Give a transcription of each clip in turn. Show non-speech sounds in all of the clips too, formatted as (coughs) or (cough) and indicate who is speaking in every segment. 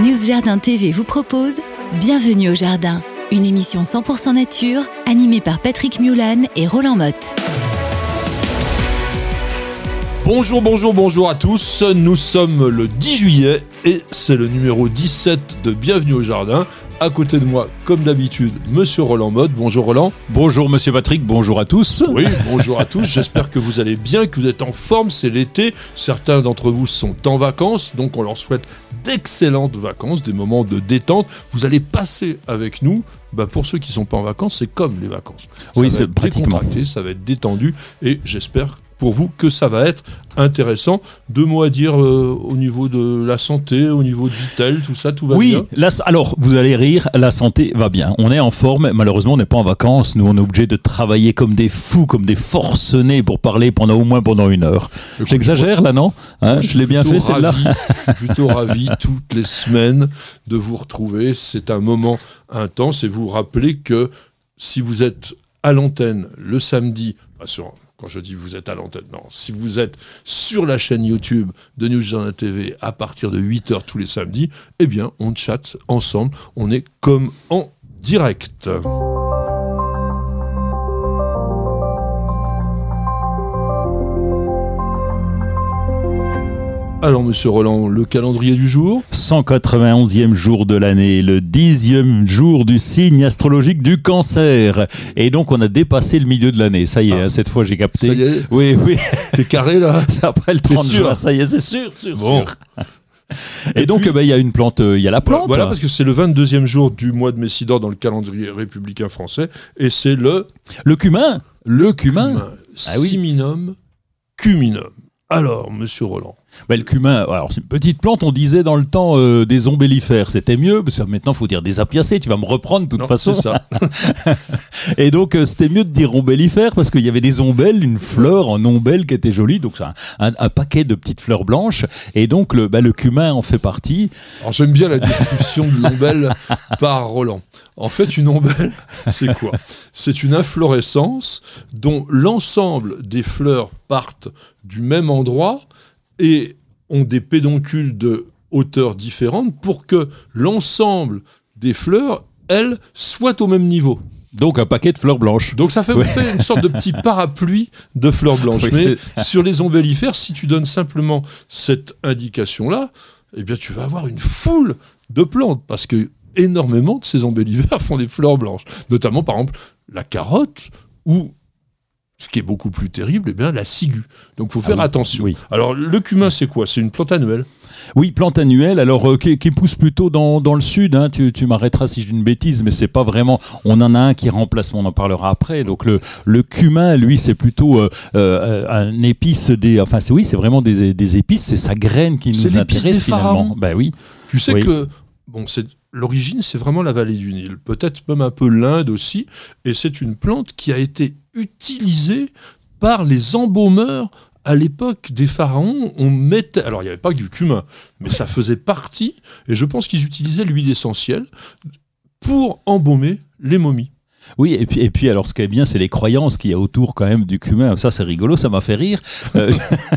Speaker 1: News Jardin TV vous propose Bienvenue au Jardin, une émission 100% nature animée par Patrick Mulan et Roland Motte.
Speaker 2: Bonjour, bonjour, bonjour à tous. Nous sommes le 10 juillet et c'est le numéro 17 de Bienvenue au Jardin. À côté de moi, comme d'habitude, Monsieur Roland Mode. Bonjour Roland.
Speaker 3: Bonjour Monsieur Patrick, bonjour à tous.
Speaker 2: Oui, bonjour à tous. J'espère que vous allez bien, que vous êtes en forme. C'est l'été. Certains d'entre vous sont en vacances, donc on leur souhaite d'excellentes vacances, des moments de détente. Vous allez passer avec nous. Bah pour ceux qui sont pas en vacances, c'est comme les vacances.
Speaker 3: oui,
Speaker 2: c'est
Speaker 3: pratiquement.
Speaker 2: Ça va être détendu et j'espère pour vous que ça va être intéressant. Deux mots à dire euh, au niveau de la santé, au niveau du tel, tout ça, tout va
Speaker 3: bien
Speaker 2: Oui,
Speaker 3: alors vous allez rire, la santé va bien. On est en forme, malheureusement on n'est pas en vacances. Nous on est obligé de travailler comme des fous, comme des forcenés pour parler pendant au moins pendant une heure. J'exagère là, non? Hein, Je l'ai bien fait celle-là.
Speaker 2: Je suis (laughs) plutôt ravi toutes les semaines de vous retrouver. C'est un moment intense et vous rappelez que si vous êtes à l'antenne le samedi, sur quand je dis vous êtes à l'antenne, non, si vous êtes sur la chaîne YouTube de News Journal TV à partir de 8h tous les samedis, eh bien, on chatte ensemble, on est comme en direct. Alors, monsieur Roland, le calendrier du jour
Speaker 3: 191e jour de l'année, le 10e jour du signe astrologique du cancer. Et donc, on a dépassé le milieu de l'année. Ça y est, ah. hein, cette fois, j'ai capté.
Speaker 2: Ça y est
Speaker 3: Oui, oui.
Speaker 2: T'es carré, là (laughs)
Speaker 3: C'est après le 30 juin, ça y est, c'est sûr, sûr, bon. (laughs) Et, donc, bah, il y a une plante, euh, il y a la plante.
Speaker 2: Voilà, parce que c'est le 22e jour du mois de Messidor dans le calendrier républicain français, et c'est le...
Speaker 3: Le cumin Le cumin, cumin.
Speaker 2: Ah Siminum cuminum. Alors, monsieur Roland
Speaker 3: bah, le cumin, alors c'est une petite plante, on disait dans le temps euh, des ombellifères, c'était mieux, parce que maintenant il faut dire des apiacées, tu vas me reprendre de toute façon.
Speaker 2: ça. (laughs)
Speaker 3: et donc euh, c'était mieux de dire ombellifères, parce qu'il y avait des ombelles, une fleur en ombelle qui était jolie, donc c'est un, paquet de petites fleurs blanches, et donc le, bah, le cumin en fait partie.
Speaker 2: Alors j'aime bien la description de l'ombelle par Roland. En fait, une ombelle, (laughs) c'est quoi? C'est une inflorescence dont l'ensemble des fleurs partent du même endroit et ont des pédoncules de hauteur différente pour que l'ensemble des fleurs, elles, soient au même niveau.
Speaker 3: Donc un paquet de fleurs blanches.
Speaker 2: Donc ça fait, une sorte de petit (laughs) parapluie de fleurs blanches. Mais sur les ombellifères, si tu donnes simplement cette indication-là, eh bien tu vas avoir une foule de plantes parce que énormément de ces ombellifères (laughs) font des fleurs blanches. Notamment par exemple la carotte ou ce qui est beaucoup plus terrible, eh bien, la ciguë. Donc, il faut faire ah attention. Alors, le cumin, c'est quoi? C'est une plante annuelle?
Speaker 3: Oui, plante annuelle, alors euh, qui, pousse plutôt dans, le sud. Hein. tu, m'arrêteras si j'ai une bêtise, mais c'est pas vraiment. On en a un qui remplace, on en parlera après. Donc le, le cumin, lui, c'est plutôt euh, euh, un épice des. Enfin, c'est oui, c'est vraiment des, épices. C'est sa graine qui nous intéresse finalement.
Speaker 2: Ben oui. Tu sais que bon, c'est l'origine, c'est vraiment la vallée du Nil, peut-être même un peu l'Inde aussi, et c'est une plante qui a été utilisée par les embaumeurs à l'époque des pharaons, on mettait, alors il n'y avait pas que du cumin, mais ça faisait partie, et je pense qu'ils utilisaient l'huile essentielle pour embaumer les momies.
Speaker 3: Oui, et puis, et puis alors ce qui est bien, c'est les croyances qu'il y a autour quand même du cumin. Ça, c'est rigolo, ça m'a fait rire. Euh,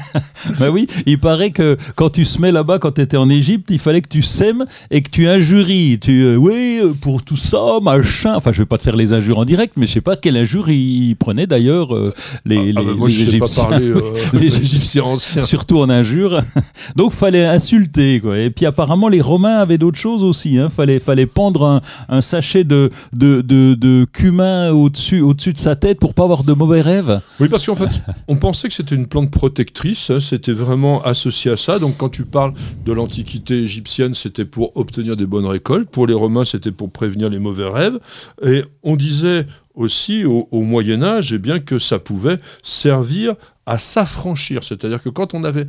Speaker 3: (laughs) bah oui, il paraît que quand tu semais là-bas, quand tu étais en Égypte, il fallait que tu sèmes et que tu injuries. Tu, euh, oui, euh, pour tout ça, machin. Enfin, je vais pas te faire les injures en direct, mais je sais pas quelle injure ils prenaient d'ailleurs les, ah, ah,
Speaker 2: moi, je Égyptiens. Pas parler, (laughs) les Égyptiens anciens.
Speaker 3: Surtout en injures. (laughs) Donc, fallait insulter. Quoi. Et puis, apparemment, les Romains avaient d'autres choses aussi. Hein. Fallait, fallait pendre un, un sachet de, de, de, de cumin au-dessus au de sa tête pour pas avoir de mauvais rêves?
Speaker 2: Oui, parce qu'en fait, (laughs) on pensait que c'était une plante protectrice, hein, c'était vraiment associé à ça. Donc quand tu parles de l'Antiquité égyptienne, c'était pour obtenir des bonnes récoltes. Pour les Romains, c'était pour prévenir les mauvais rêves. Et on disait aussi au, au Moyen Âge eh bien, que ça pouvait servir à s'affranchir. C'est-à-dire que quand on avait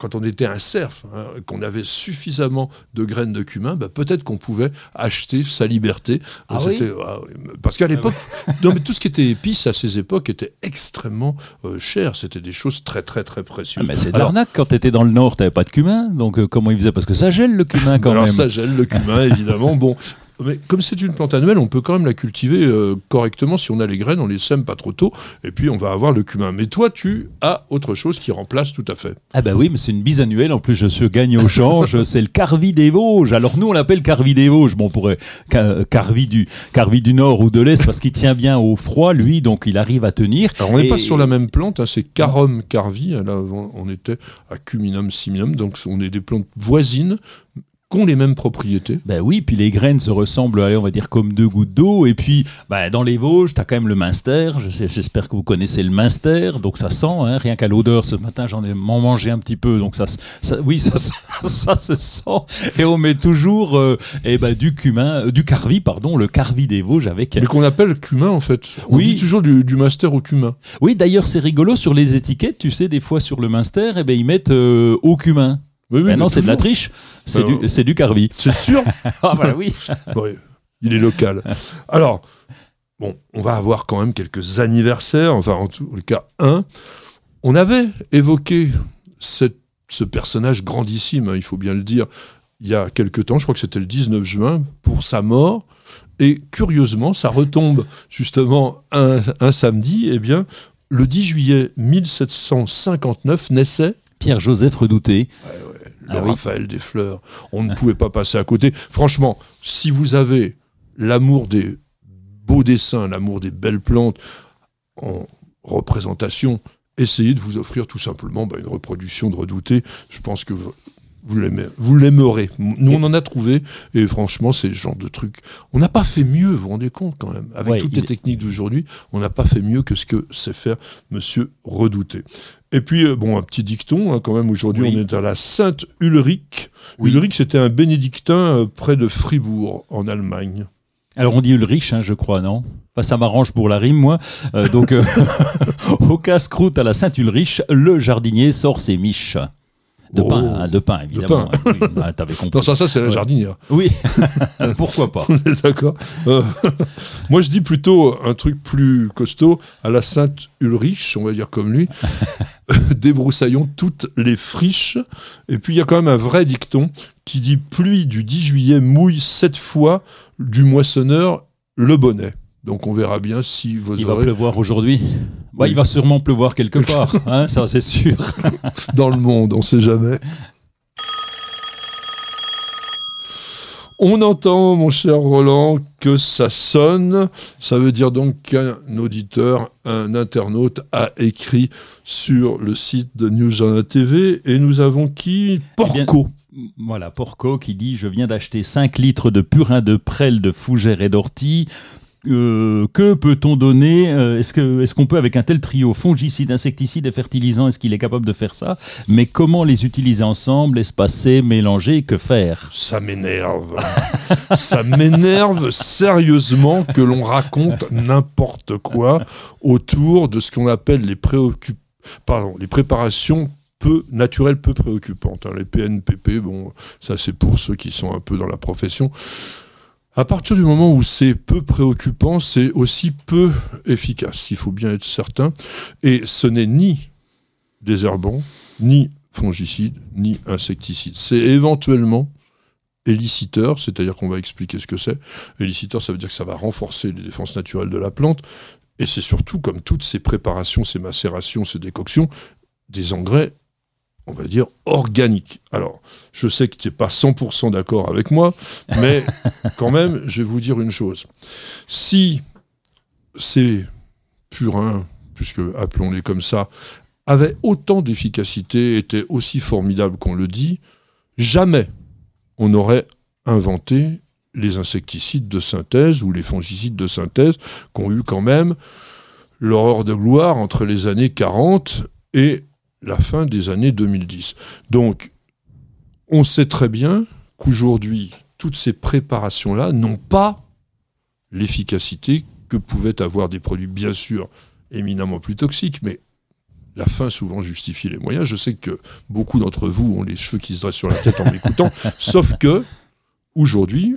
Speaker 2: quand on était un cerf, hein, qu'on avait suffisamment de graines de cumin, bah, peut-être qu'on pouvait acheter sa liberté.
Speaker 3: Ah oui
Speaker 2: ah parce qu'à l'époque, (laughs) non, mais tout ce qui était épice à ces époques était extrêmement euh, cher. C'était des choses très très très précieuses.
Speaker 3: Ah, mais c'est de l'arnaque. Quand tu étais dans le nord, tu n'avais pas de cumin. Donc euh, comment ils faisaient? Parce que ça gèle le cumin quand
Speaker 2: Alors,
Speaker 3: même.
Speaker 2: ça gèle le cumin, évidemment. (laughs) Bon, mais comme c'est une plante annuelle, on peut quand même la cultiver euh, correctement. Si on a les graines, on les sème pas trop tôt, et puis on va avoir le cumin. Mais toi, tu as autre chose qui remplace tout à fait.
Speaker 3: Ah bah oui, mais c'est une bisannuelle. En plus, je suis gagne au change. (laughs) c'est le Carvi des Vosges. Alors nous, on l'appelle Carvi des Vosges. Bon, on pourrait Carvi du Carvi du Nord ou de l'Est parce qu'il tient bien au froid, lui, donc il arrive à tenir.
Speaker 2: Alors on n'est pas sur la même plante. Hein, c'est Carum Carvi. Là, on était à Cuminum simium, donc on est des plantes voisines ont les mêmes propriétés.
Speaker 3: Ben oui, puis les graines se ressemblent, allez, on va dire comme deux gouttes d'eau. Et puis, ben, dans les Vosges, tu as quand même le Minster. J'espère que vous connaissez le Minster. Donc ça sent, hein, rien qu'à l'odeur. Ce matin, j'en ai mangé un petit peu. Donc ça, ça oui, ça, ça, se sent. Et on met toujours euh, eh ben, du cumin, euh, du carvi, pardon, le carvi des Vosges avec.
Speaker 2: Mais qu'on appelle cumin en fait. On oui. dit toujours du, du Minster au cumin.
Speaker 3: Oui, d'ailleurs, c'est rigolo sur les étiquettes. Tu sais, des fois sur le Minster, eh ben, ils mettent euh, au cumin. Oui, oui, non, c'est de la triche. C'est du, c'est du carvi. (laughs)
Speaker 2: C'est sûr (laughs)
Speaker 3: Ah bah oui. (laughs)
Speaker 2: Il est local. Alors, bon, on va avoir quand même quelques anniversaires, enfin en tout cas un. On avait évoqué cette, ce personnage grandissime, hein, il faut bien le dire, il y a quelques temps, je crois que c'était le 19 juin, pour sa mort. Et curieusement, ça retombe justement un, un samedi. Eh bien, le 10 juillet 1759 naissait
Speaker 3: Pierre-Joseph Redouté.
Speaker 2: Ouais, le ah Raphaël des fleurs. On ne pouvait pas passer à côté. Franchement, si vous avez l'amour des beaux dessins, l'amour des belles plantes en représentation, essayez de vous offrir tout simplement bah, une reproduction de Redouté. Je pense que vous l'aimerez. Nous, on en a trouvé, et franchement, c'est le genre de truc. On n'a pas fait mieux, vous vous rendez compte quand même. Avec toutes les techniques d'aujourd'hui, on n'a pas fait mieux que ce que sait faire Monsieur Redouté. Et puis, euh, bon, un petit dicton, hein, quand même, aujourd'hui, on est à la Sainte Ulrich. Ulrich, c'était un bénédictin euh, près de Fribourg, en Allemagne.
Speaker 3: Alors on dit Ulrich, hein, je crois, non? Enfin, Ça m'arrange pour la rime, moi. Euh, donc, (laughs) au casse-croûte à la Sainte-Ulrich, le jardinier sort ses miches. De pain, oh. hein, de pain, évidemment.
Speaker 2: De pain. Oui, avais compris. Non, ça, ça c'est la jardinière.
Speaker 3: Oui, (laughs) pourquoi pas.
Speaker 2: D'accord. Euh, (laughs) moi, je dis plutôt un truc plus costaud, à la Sainte-Ulrich, on va dire comme lui, (laughs) débroussaillons toutes les friches. Et puis, il y a quand même un vrai dicton qui dit pluie du 10 juillet mouille sept fois du moissonneur le bonnet. Donc on verra bien si vous
Speaker 3: Il va pleuvoir aujourd'hui bah, Il va sûrement pleuvoir quelque (laughs) part, hein, ça c'est sûr. (laughs)
Speaker 2: Dans le monde, on ne sait jamais. On entend, mon cher Roland, que ça sonne. Ça veut dire donc qu'un auditeur, un internaute a écrit sur le site de News Journal TV. Et nous avons qui? Porco.
Speaker 3: Eh voilà, Porco qui dit Je viens d'acheter 5 litres de purin de prêle de fougère et d'ortie euh, que peut-on donner euh, Est-ce qu'on est peut, avec un tel trio, fongicides, insecticides et fertilisants, est-ce qu'il est capable de faire ça? Mais comment les utiliser ensemble, espacer, mélanger Que faire?
Speaker 2: Ça m'énerve. (laughs) ça m'énerve sérieusement que l'on raconte n'importe quoi autour de ce qu'on appelle les, Pardon, les préparations peu peu préoccupantes. Hein. Les PNPP, bon, ça c'est pour ceux qui sont un peu dans la profession. À partir du moment où c'est peu préoccupant, c'est aussi peu efficace, il faut bien être certain. Et ce n'est ni désherbant, ni fongicide, ni insecticide. C'est éventuellement éliciteur, c'est-à-dire qu'on va expliquer ce que c'est. Éliciteur, ça veut dire que ça va renforcer les défenses naturelles de la plante. Et c'est surtout, comme toutes ces préparations, ces macérations, ces décoctions, des engrais on va dire, organique. Alors, je sais que tu n'es pas 100% d'accord avec moi, mais (laughs) quand même, je vais vous dire une chose. Si ces purins, puisque appelons-les comme ça, avaient autant d'efficacité, étaient aussi formidables qu'on le dit, jamais on aurait inventé les insecticides de synthèse ou les fongicides de synthèse qu'ont eu quand même l'horreur de gloire entre les années 40 et la fin des années 2010. Donc, on sait très bien qu'aujourd'hui, toutes ces préparations-là n'ont pas l'efficacité que pouvaient avoir des produits, bien sûr, éminemment plus toxiques, mais la fin souvent justifie les moyens. Je sais que beaucoup d'entre vous ont les cheveux qui se dressent sur la tête en m'écoutant, (laughs) sauf que aujourd'hui,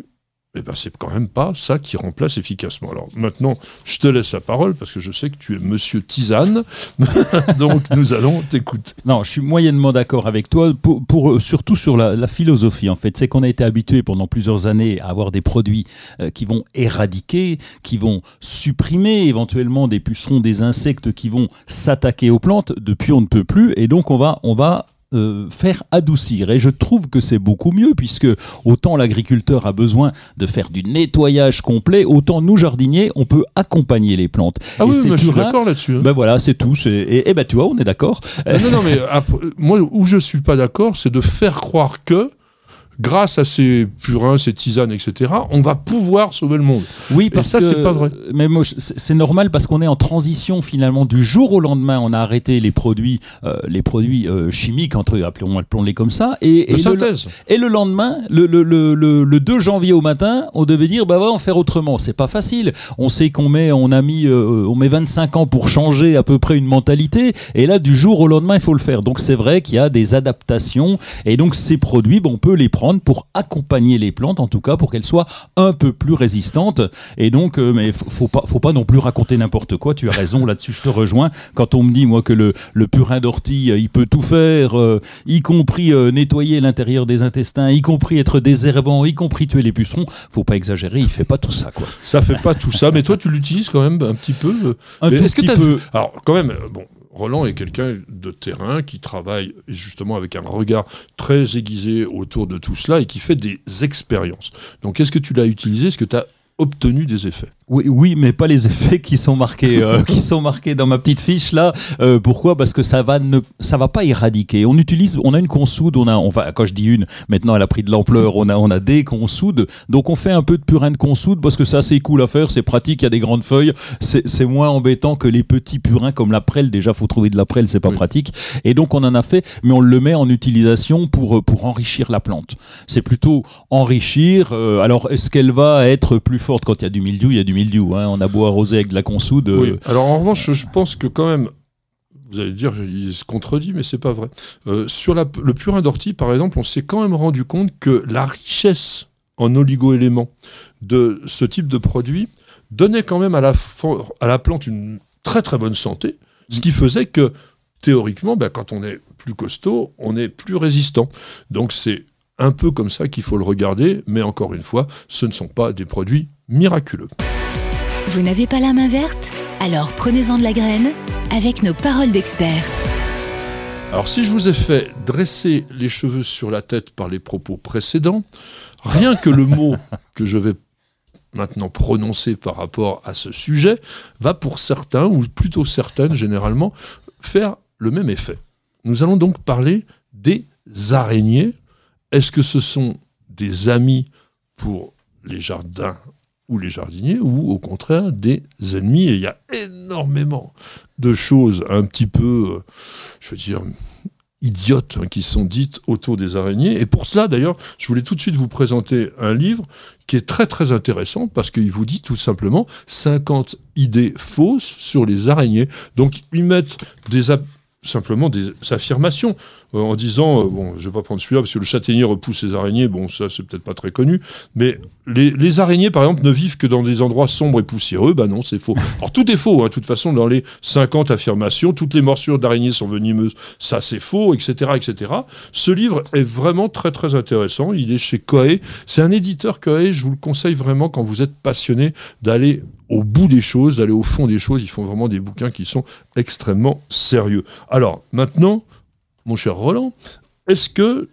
Speaker 2: eh ben, c'est quand même pas ça qui remplace efficacement. Alors maintenant, je te laisse la parole parce que je sais que tu es monsieur Tisane, (laughs) donc nous allons t'écouter.
Speaker 3: Non, je suis moyennement d'accord avec toi, pour, euh, surtout sur la, philosophie en fait. C'est qu'on a été habitué pendant plusieurs années à avoir des produits euh, qui vont éradiquer, qui vont supprimer éventuellement des pucerons, des insectes qui vont s'attaquer aux plantes. Depuis, on ne peut plus, et donc on va, on va euh, faire adoucir. Et je trouve que c'est beaucoup mieux, puisque autant l'agriculteur a besoin de faire du nettoyage complet, autant nous, jardiniers, on peut accompagner les plantes.
Speaker 2: Ah oui, je suis d'accord là-dessus. Hein.
Speaker 3: Ben voilà, c'est tout. Et, et ben tu vois, on est d'accord.
Speaker 2: Non, non, mais moi, où je suis pas d'accord, c'est de faire croire que grâce à ces purins, ces tisanes, etc., on va pouvoir sauver le monde.
Speaker 3: Oui, parce ça, c'est pas vrai. Mais c'est normal parce qu'on est en transition finalement du jour au lendemain. On a arrêté les produits, euh, les produits euh, chimiques, entre appelons, appelons-les comme ça, et,
Speaker 2: et, synthèse.
Speaker 3: Le, et le lendemain, le, le, le, le, 2 janvier au matin, on devait dire bah va en faire autrement. C'est pas facile. On sait qu'on met, on a mis, euh, on met 25 ans pour changer à peu près une mentalité, et là du jour au lendemain, il faut le faire. Donc c'est vrai qu'il y a des adaptations, et donc ces produits, bon, on peut les prendre pour accompagner les plantes, en tout cas pour qu'elles soient un peu plus résistantes. Et donc, euh, mais faut pas, faut pas non plus raconter n'importe quoi. Tu as raison (laughs) là-dessus, je te rejoins. Quand on me dit moi que le, le purin d'ortie, euh, il peut tout faire, euh, y compris nettoyer l'intérieur des intestins, y compris être désherbant, y compris tuer les pucerons, faut pas exagérer. Il fait pas tout ça, quoi.
Speaker 2: Ça fait pas tout ça, mais toi tu l'utilises quand même un petit peu.
Speaker 3: Un tout petit peu.
Speaker 2: Alors quand même, bon, Roland est quelqu'un de terrain qui travaille justement avec un regard très aiguisé autour de tout cela et qui fait des expériences. Donc, est-ce que tu l'as utilisé? Est-ce que tu as obtenu des effets
Speaker 3: oui, oui, mais pas les effets qui sont marqués, euh, (laughs) qui sont marqués dans ma petite fiche là. Euh, pourquoi? Parce que ça va ne, ça va pas éradiquer. On utilise, on a une consoude, on a, va, quand je dis une, maintenant elle a pris de l'ampleur, on a, on a des consoudes. Donc on fait un peu de purin de consoude parce que ça c'est cool à faire, c'est pratique, il y a des grandes feuilles, c'est moins embêtant que les petits purins comme la prêle. Déjà, faut trouver de la prêle, c'est pas pratique. Et donc on en a fait, mais on le met en utilisation pour pour enrichir la plante. C'est plutôt enrichir. Euh, alors est-ce qu'elle va être plus quand il y a du mildiou Il y a du mildiou. Hein. On a beau arroser avec de la consoude.
Speaker 2: Alors en revanche, je pense que quand même, vous allez dire, il se contredit, mais c'est pas vrai. Euh, sur le purin d'ortie, par exemple, on s'est quand même rendu compte que la richesse en oligo-éléments de ce type de produit donnait quand même à la, à la plante une très très bonne santé, ce qui faisait que théoriquement, ben, quand on est plus costaud, on est plus résistant. Donc c'est un peu comme ça qu'il faut le regarder, mais encore une fois, ce ne sont pas des produits miraculeux.
Speaker 1: Vous n'avez pas la main verte? Alors prenez-en de la graine avec nos paroles d'experts.
Speaker 2: Alors si je vous ai fait dresser les cheveux sur la tête par les propos précédents, rien que le mot (laughs) que je vais maintenant prononcer par rapport à ce sujet va pour certains, ou plutôt certaines généralement, faire le même effet. Nous allons donc parler des araignées. Est-ce que ce sont des amis pour les jardins ou les jardiniers, ou au contraire des ennemis? Et il y a énormément de choses un petit peu, euh, je veux dire, idiotes hein, qui sont dites autour des araignées. Et pour cela, d'ailleurs, je voulais tout de suite vous présenter un livre qui est très très intéressant parce qu'il vous dit tout simplement 50 idées fausses sur les araignées. Donc ils mettent simplement des affirmations. Euh, en disant, euh, bon, je vais pas prendre celui-là parce que le châtaignier repousse les araignées, bon, ça c'est peut-être pas très connu, mais les, araignées, par exemple, ne vivent que dans des endroits sombres et poussiéreux, bah non, c'est faux. (laughs) Alors tout est faux, hein, de toute façon, dans les 50 affirmations, toutes les morsures d'araignées sont venimeuses, ça c'est faux, etc., etc. Ce livre est vraiment très très intéressant, il est chez Coe, c'est un éditeur Coe, je vous le conseille vraiment quand vous êtes passionné d'aller au bout des choses, d'aller au fond des choses, ils font vraiment des bouquins qui sont extrêmement sérieux. Alors, maintenant, mon cher Roland, est-ce que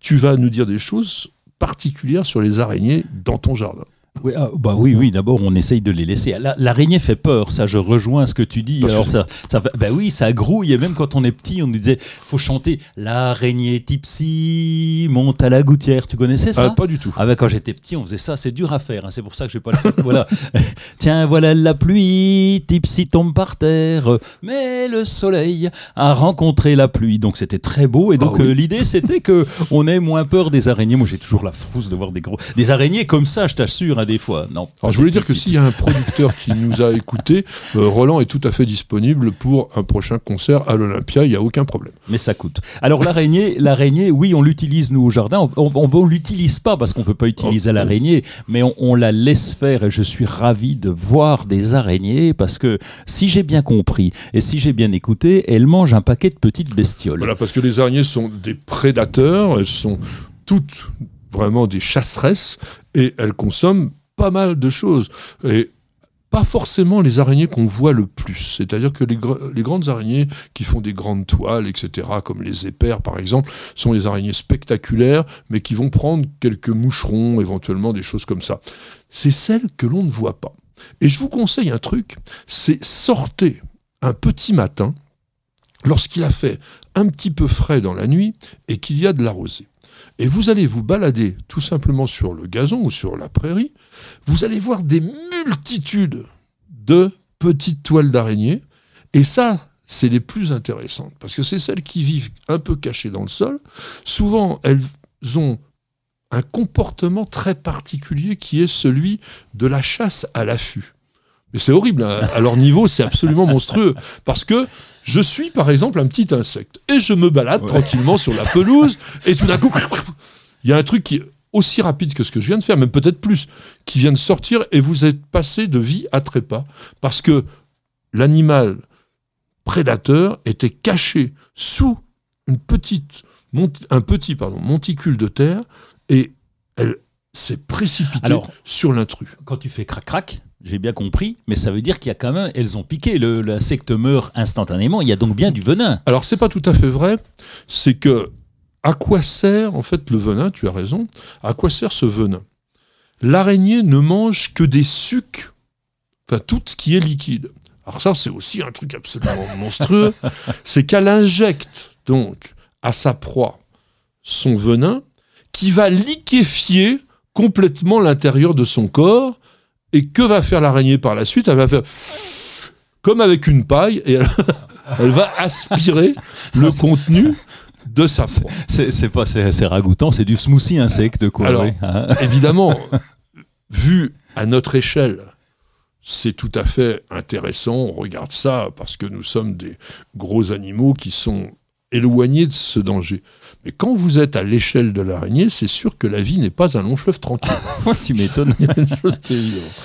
Speaker 2: tu vas nous dire des choses particulières sur les araignées dans ton jardin?
Speaker 3: Oui, ah, bah oui, oui. D'abord, on essaye de les laisser. L'araignée fait peur. Ça, je rejoins ce que tu dis. Alors, ça, ça, bah oui, ça grouille. Et même quand on est petit, on nous disait, faut chanter l'araignée tipsy monte à la gouttière. Tu connaissais ça?
Speaker 2: Ah, Pas du tout.
Speaker 3: Ah bah, quand j'étais petit, on faisait ça. C'est dur à faire. Hein. C'est pour ça que je pas le Voilà. (laughs) Tiens, voilà la pluie. Tipsy tombe par terre. Mais le soleil a rencontré la pluie. Donc, c'était très beau. Et donc, ah euh, l'idée, c'était que on ait moins peur des araignées. Moi, j'ai toujours la frousse de voir des gros, des araignées comme ça. Je t'assure. Hein, des fois. Non.
Speaker 2: Alors je voulais dire que s'il y a un producteur qui nous a écouté, euh, Roland est tout à fait disponible pour un prochain concert à l'Olympia. Il n'y a aucun problème.
Speaker 3: Mais ça coûte. Alors l'araignée, l'araignée, oui, on l'utilise nous au jardin. On, on, l'utilise pas parce qu'on peut pas utiliser oh. l'araignée, mais on, on, la laisse faire. Et je suis ravi de voir des araignées parce que si j'ai bien compris et si j'ai bien écouté, elles mangent un paquet de petites bestioles.
Speaker 2: Voilà, parce que les araignées sont des prédateurs. Elles sont toutes vraiment des chasseresses et elles consomment pas mal de choses. Et pas forcément les araignées qu'on voit le plus. C'est-à-dire que les, grandes araignées qui font des grandes toiles, etc., comme les épères par exemple, sont des araignées spectaculaires, mais qui vont prendre quelques moucherons, éventuellement des choses comme ça. C'est celles que l'on ne voit pas. Et je vous conseille un truc, c'est sortez un petit matin, lorsqu'il a fait un petit peu frais dans la nuit et qu'il y a de la rosée et vous allez vous balader tout simplement sur le gazon ou sur la prairie, vous allez voir des multitudes de petites toiles d'araignées, et ça, c'est les plus intéressantes, parce que c'est celles qui vivent un peu cachées dans le sol. Souvent, elles ont un comportement très particulier qui est celui de la chasse à l'affût. Mais c'est horrible, hein. à leur niveau, c'est absolument monstrueux, parce que je suis par exemple un petit insecte et je me balade tranquillement sur la (laughs) pelouse et tout d'un coup, il y a un truc qui est aussi rapide que ce que je viens de faire, même peut-être plus, qui vient de sortir et vous êtes passé de vie à trépas parce que l'animal prédateur était caché sous une petite, un petit pardon, monticule de terre et elle s'est précipitée sur l'intrus.
Speaker 3: Quand tu fais crac-crac, j'ai bien compris, mais ça veut dire qu'il y a quand même, elles ont piqué, l'insecte meurt instantanément, il y a donc bien du venin.
Speaker 2: Alors c'est pas tout à fait vrai, c'est que à quoi sert en fait le venin, tu as raison, à quoi sert ce venin? L'araignée ne mange que des sucs, enfin tout ce qui est liquide. Alors ça c'est aussi un truc absolument (laughs) monstrueux, c'est qu'elle injecte donc à sa proie son venin qui va liquéfier complètement l'intérieur de son corps et que va faire l'araignée par la suite? Elle va faire comme avec une paille et elle, (laughs) va aspirer le (laughs) contenu de sa proie.
Speaker 3: C'est pas c'est ragoûtant, c'est du smoothie insecte quoi.
Speaker 2: Alors, hein. (laughs) évidemment, vu à notre échelle, c'est tout à fait intéressant. On regarde ça parce que nous sommes des gros animaux qui sont éloignés de ce danger. Mais quand vous êtes à l'échelle de l'araignée, c'est sûr que la vie n'est pas un long fleuve tranquille. (laughs)
Speaker 3: tu m'étonnes.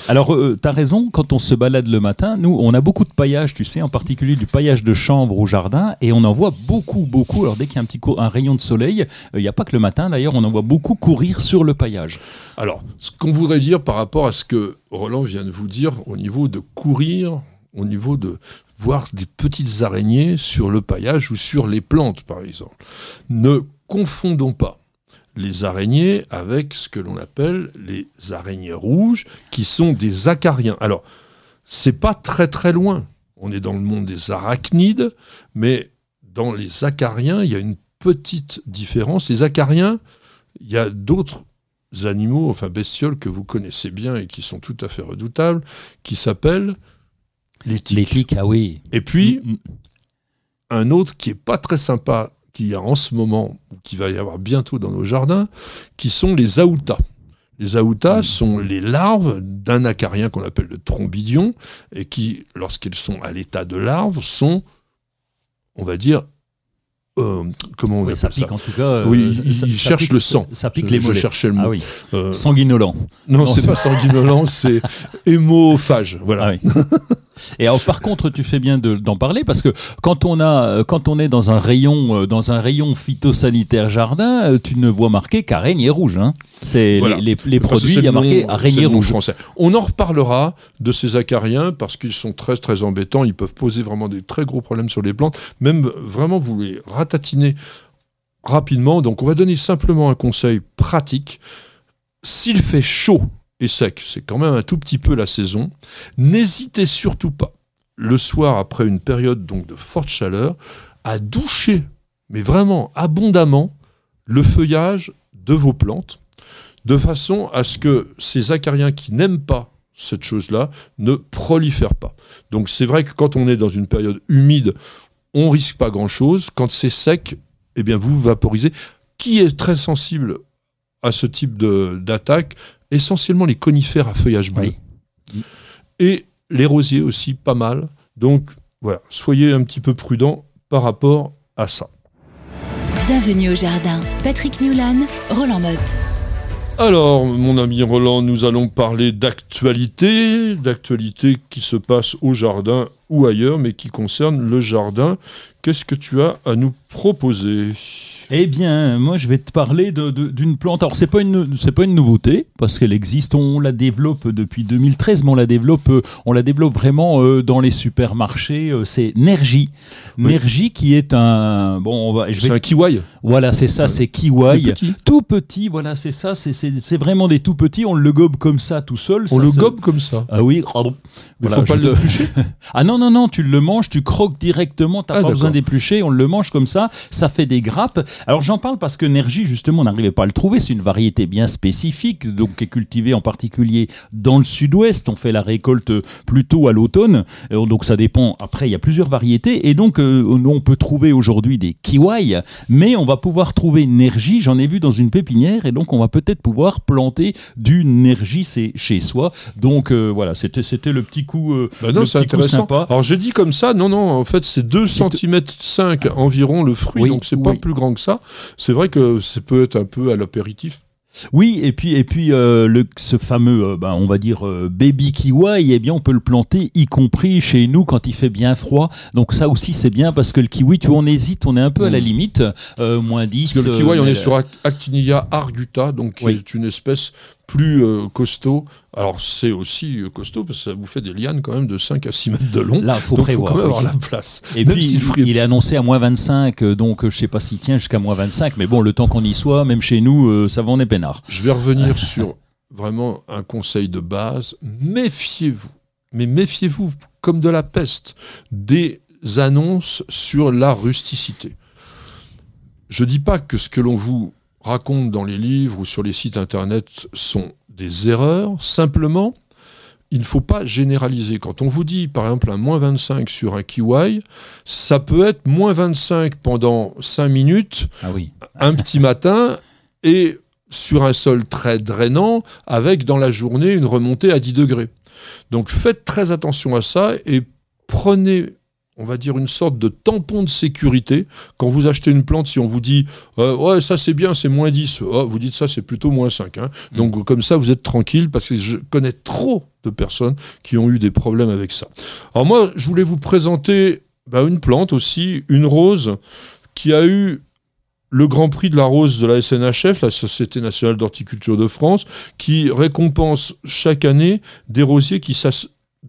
Speaker 3: Alors, euh, tu as raison, quand on se balade le matin, nous, on a beaucoup de paillage, tu sais, en particulier du paillage de chambre au jardin, et on en voit beaucoup, beaucoup. Alors, dès qu'il y a un petit un rayon de soleil, euh, il n'y a pas que le matin, d'ailleurs, on en voit beaucoup courir sur le paillage.
Speaker 2: Alors, ce qu'on voudrait dire par rapport à ce que Roland vient de vous dire au niveau de courir, au niveau de voir des petites araignées sur le paillage ou sur les plantes, par exemple. Ne confondons pas les araignées avec ce que l'on appelle les araignées rouges, qui sont des acariens. Alors, c'est pas très très loin. On est dans le monde des arachnides, mais dans les acariens, il y a une petite différence. Les acariens, il y a d'autres animaux, enfin bestioles que vous connaissez bien et qui sont tout à fait redoutables, qui s'appellent
Speaker 3: les tiques. ah oui.
Speaker 2: Et puis, mm, mm. un autre qui est pas très sympa, qu'il y a en ce moment, ou qui va y avoir bientôt dans nos jardins, qui sont les aoutas. Les aoutas mm. sont les larves d'un acarien qu'on appelle le trombidion, et qui, lorsqu'elles sont à l'état de larves, sont, on va dire, euh, comment on appelle ça
Speaker 3: pique en tout cas. Euh,
Speaker 2: oui, il, cherche le sang.
Speaker 3: Ça pique les mollets.
Speaker 2: Je cherchais le mot. Ah
Speaker 3: oui. Euh, sanguinolent.
Speaker 2: Non, c'est pas sanguinolent, c'est (laughs) hémophage. Voilà. Ah (laughs)
Speaker 3: Et alors, par contre, tu fais bien d'en parler parce que quand on a, quand on est dans un rayon, dans un rayon phytosanitaire jardin, tu ne vois marqué qu'araignée rouge. Hein. C'est les, les, produits, il y a marqué araignée rouge.
Speaker 2: Français. On en reparlera de ces acariens parce qu'ils sont très très embêtants. Ils peuvent poser vraiment des très gros problèmes sur les plantes. Même vraiment, vous les ratatiner rapidement. Donc on va donner simplement un conseil pratique. S'il fait chaud sec, c'est quand même un tout petit peu la saison, n'hésitez surtout pas, le soir après une période donc de forte chaleur, à doucher, mais vraiment abondamment, le feuillage de vos plantes, de façon à ce que ces acariens qui n'aiment pas cette chose-là ne prolifèrent pas. Donc c'est vrai que quand on est dans une période humide, on risque pas grand-chose. Quand c'est sec, eh bien vous vaporisez. Qui est très sensible à ce type d'attaque, essentiellement les conifères à feuillage bleu. Et les rosiers aussi, pas mal. Donc voilà, soyez un petit peu prudents par rapport à ça.
Speaker 1: Bienvenue au jardin. Patrick Mulan, Roland Motte.
Speaker 2: Alors, mon ami Roland, nous allons parler d'actualité, d'actualité qui se passe au jardin ou ailleurs, mais qui concerne le jardin. Qu'est-ce que tu as à nous proposer?
Speaker 3: Eh bien, moi, je vais te parler d'une plante. Alors, c'est pas une, c'est pas une nouveauté parce qu'elle existe. On la développe depuis 2013, mais on la développe, euh, on la développe vraiment euh, dans les supermarchés. Euh, c'est Nergy, Nergy qui est un bon.
Speaker 2: On c'est un kiwi.
Speaker 3: Voilà, c'est ça, c'est kiwi, tout petit. Voilà, c'est ça. C'est vraiment des tout petits. On le gobe comme ça, tout seul.
Speaker 2: On le gobe comme ça.
Speaker 3: Ah oui.
Speaker 2: Il ne faut pas l'éplucher. (laughs)
Speaker 3: ah non non non, tu le manges, tu croques directement. T'as ah, pas besoin d'éplucher. On le mange comme ça. Ça fait des grappes. Alors j'en parle parce que Nergy, justement, on n'arrivait pas à le trouver. C'est une variété bien spécifique, donc qui est cultivée en particulier dans le sud-ouest. On fait la récolte plutôt à l'automne, euh, donc ça dépend. Après, il y a plusieurs variétés, et donc euh, on peut trouver aujourd'hui des kiwis, mais on va pouvoir trouver Nergy. J'en ai vu dans une pépinière, et donc on va peut-être pouvoir planter du Nergy chez soi. Donc euh, voilà, c'était c'était le petit coup.
Speaker 2: Bah non, c'est intéressant. Sympa. Alors je dis comme ça, non non, en fait c'est 2 cm 5 environ le fruit, donc c'est pas plus grand que ça c'est vrai que ça peut être un peu à l'apéritif.
Speaker 3: Oui, et puis, et puis euh, le, ce fameux, euh, ben, on va dire, euh, baby kiwi, eh bien, on peut le planter, y compris chez nous quand il fait bien froid. Donc ça aussi, c'est bien parce que le kiwi, tu vois, on hésite, on est un peu à la hmm. limite, moins 10.
Speaker 2: Parce que le kiwi, on est sur Actinia arguta, donc qui est une espèce plus euh, costaud. Alors c'est aussi euh, costaud parce que ça vous fait des lianes quand même de 5 à 6 mètres de long.
Speaker 3: Là, il faut prévoir.
Speaker 2: Faut quand même avoir la place.
Speaker 3: Et puis il, est annoncé à moins 25, euh, donc je sais pas s'il tient jusqu'à moins 25, mais bon, le temps qu'on y soit, même chez nous, ça va, on est peinard.
Speaker 2: Je vais revenir (laughs) sur vraiment un conseil de base. Méfiez-vous, mais méfiez-vous comme de la peste des annonces sur la rusticité. Je dis pas que ce que l'on vous raconte dans les livres ou sur les sites internet sont des erreurs. Simplement, il ne faut pas généraliser. Quand on vous dit, par exemple, un moins 25 sur un kiwi, ça peut être moins 25 pendant 5 minutes,
Speaker 3: ah oui.
Speaker 2: un petit matin, et sur un sol très drainant, avec dans la journée une remontée à 10 degrés. Donc faites très attention à ça et prenez on va dire, une sorte de tampon de sécurité. Quand vous achetez une plante, si on vous dit euh, Ouais, ça c'est bien, c'est moins 10, vous dites ça c'est plutôt moins 5. Hein. Mm. Donc comme ça, vous êtes tranquille parce que je connais trop de personnes qui ont eu des problèmes avec ça. Alors moi, je voulais vous présenter bah, une plante aussi, une rose, qui a eu le Grand Prix de la Rose de la SNHF, la Société nationale d'horticulture de France, qui récompense chaque année des rosiers qui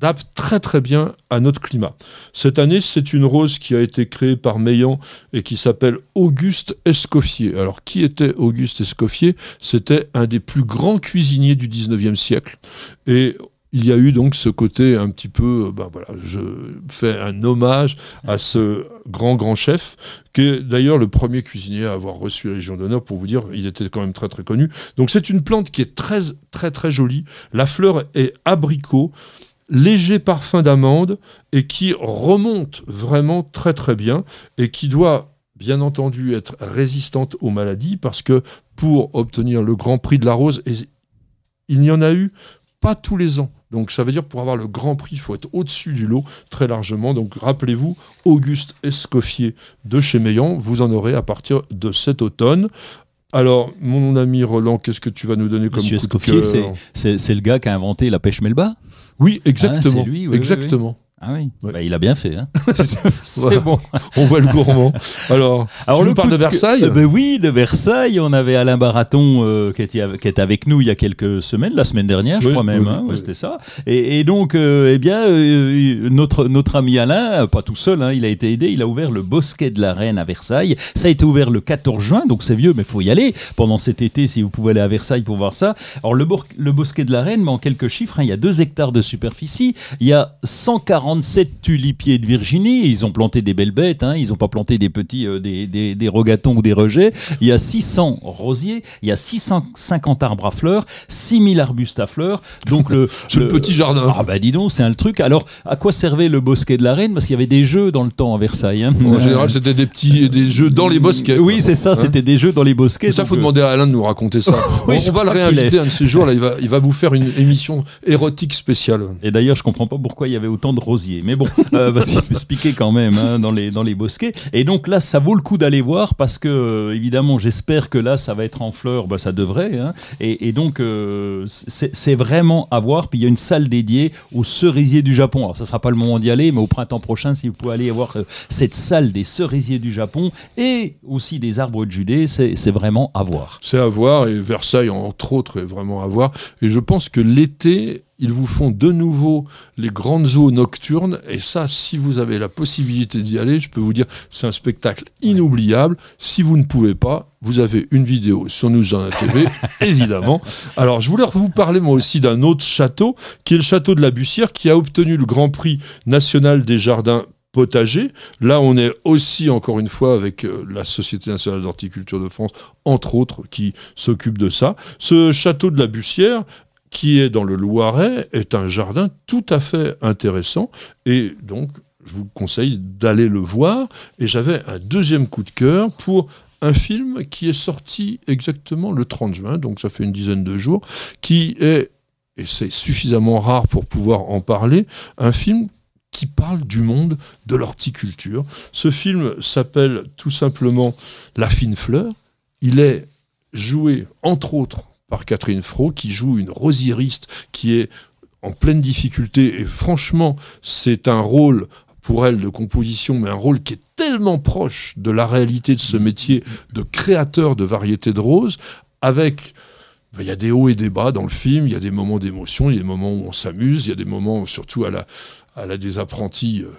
Speaker 2: s'adapte très très bien à notre climat. Cette année, c'est une rose qui a été créée par Meillan et qui s'appelle Auguste Escoffier. Alors, qui était Auguste Escoffier? C'était un des plus grands cuisiniers du 19e siècle. Et il y a eu donc ce côté un petit peu, ben voilà, je fais un hommage à ce grand grand chef, qui est d'ailleurs le premier cuisinier à avoir reçu la Légion d'honneur, pour vous dire, il était quand même très très connu. Donc c'est une plante qui est très très très jolie. La fleur est abricot léger parfum d'amande et qui remonte vraiment très très bien et qui doit bien entendu être résistante aux maladies parce que pour obtenir le grand prix de la rose, il n'y en a eu pas tous les ans. Donc ça veut dire pour avoir le grand prix, il faut être au-dessus du lot très largement. Donc rappelez-vous, Auguste Escoffier de chez Meillan, vous en aurez à partir de cet automne. Alors, mon ami Roland, qu'est-ce que tu vas nous donner comme Monsieur Escoffier,
Speaker 3: c'est le gars qui a inventé la pêche melba
Speaker 2: oui, exactement. Ah, lui, exactement.
Speaker 3: Ah oui, bah, il a bien fait. Hein. (laughs)
Speaker 2: c'est bon. On voit le gourmand. Alors, Alors le parle de Versailles
Speaker 3: ben Oui, de Versailles. On avait Alain Baraton euh, qui, était, qui, était, avec nous il y a quelques semaines, la semaine dernière, je crois même. Hein. C'était ça. Et, donc, euh, eh bien, euh, notre, notre ami Alain, pas tout seul, hein, il a été aidé. Il a ouvert le Bosquet de la Reine à Versailles. Ça a été ouvert le 14 juin, donc c'est vieux, mais il faut y aller pendant cet été si vous pouvez aller à Versailles pour voir ça. Alors, le, le Bosquet de la Reine, mais en quelques chiffres, il y a 2 hectares de superficie. Il y a 140 47 tulipiers de Virginie. Ils ont planté des belles bêtes. Hein. Ils n'ont pas planté des petits, euh, des, des, des, rogatons ou des rejets. Il y a 600 rosiers. Il y a 650 arbres à fleurs, 6000 arbustes à fleurs. Donc (laughs) le,
Speaker 2: le, petit jardin.
Speaker 3: Ah bah dis donc, c'est un truc. Alors à quoi servait le bosquet de la reine? Parce qu'il y avait des jeux dans le temps à Versailles. Hein.
Speaker 2: En général, c'était des petits des jeux dans les bosquets.
Speaker 3: Oui, c'est ça. Hein c'était des jeux dans les bosquets.
Speaker 2: ça, faut demander à Alain de nous raconter ça. (laughs) on, va le réinviter un de ces jours. Là, il va, il va vous faire une émission érotique spéciale.
Speaker 3: Et d'ailleurs, je comprends pas pourquoi il y avait autant de rosiers. Mais bon, euh, parce qu'il peut se piquer quand même hein, dans, les, dans les bosquets. Et donc là, ça vaut le coup d'aller voir parce que, euh, évidemment, j'espère que là, ça va être en fleurs. Bah, ça devrait. Hein. Et, donc, euh, c'est vraiment à voir. Puis il y a une salle dédiée aux cerisiers du Japon. Alors, ça sera pas le moment d'y aller, mais au printemps prochain, si vous pouvez aller voir cette salle des cerisiers du Japon et aussi des arbres de Judée, c'est vraiment à voir.
Speaker 2: C'est à voir. Et Versailles, entre autres, est vraiment à voir. Et je pense que l'été, ils vous font de nouveau les grandes eaux nocturnes. Et ça, si vous avez la possibilité d'y aller, je peux vous dire, c'est un spectacle inoubliable. Si vous ne pouvez pas, vous avez une vidéo sur Nous Jardin TV, évidemment. Alors, je voulais vous parler moi aussi d'un autre château, qui est le château de la Bussière, qui a obtenu le Grand Prix national des jardins potager. Là, on est aussi, encore une fois, avec euh, la Société nationale d'horticulture de France, entre autres, qui s'occupe de ça. Ce château de la Bussière, qui est dans le Loiret, est un jardin tout à fait intéressant. Et donc, je vous conseille d'aller le voir. Et j'avais un deuxième coup de cœur pour un film qui est sorti exactement le 30 juin, donc ça fait une dizaine de jours, qui est, et c'est suffisamment rare pour pouvoir en parler, un film qui parle du monde de l'horticulture. Ce film s'appelle tout simplement La fine fleur. Il est joué, entre autres, par Catherine Fro, qui joue une rosieriste qui est en pleine difficulté. Et franchement, c'est un rôle pour elle de composition, mais un rôle qui est tellement proche de la réalité de ce métier de créateur de variétés de roses, avec ben, il y a des hauts et des bas dans le film, il y a des moments d'émotion, il y a des moments où on s'amuse, il y a des moments surtout à la, à la des apprentis euh,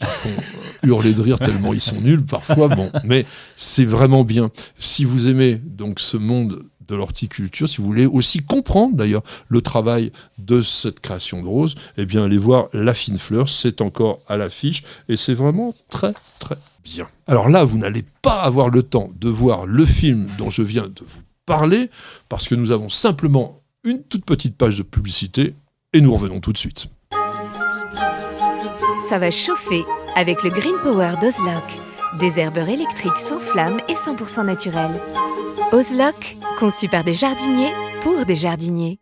Speaker 2: qui font euh, hurler de rire tellement ils sont nuls parfois. Bon, mais c'est vraiment bien. Si vous aimez donc ce monde de l'horticulture, si vous voulez aussi comprendre d'ailleurs le travail de cette création de rose, eh bien allez voir La Fine Fleur, c'est encore à l'affiche et c'est vraiment très très bien. Alors là, vous n'allez pas avoir le temps de voir le film dont je viens de vous parler parce que nous avons simplement une toute petite page de publicité et nous revenons tout de suite
Speaker 4: ça va chauffer avec le Green Power d'Ozlock. Des herbeurs électriques sans flamme et 100% naturels. Ozlock, conçu par des jardiniers pour des jardiniers.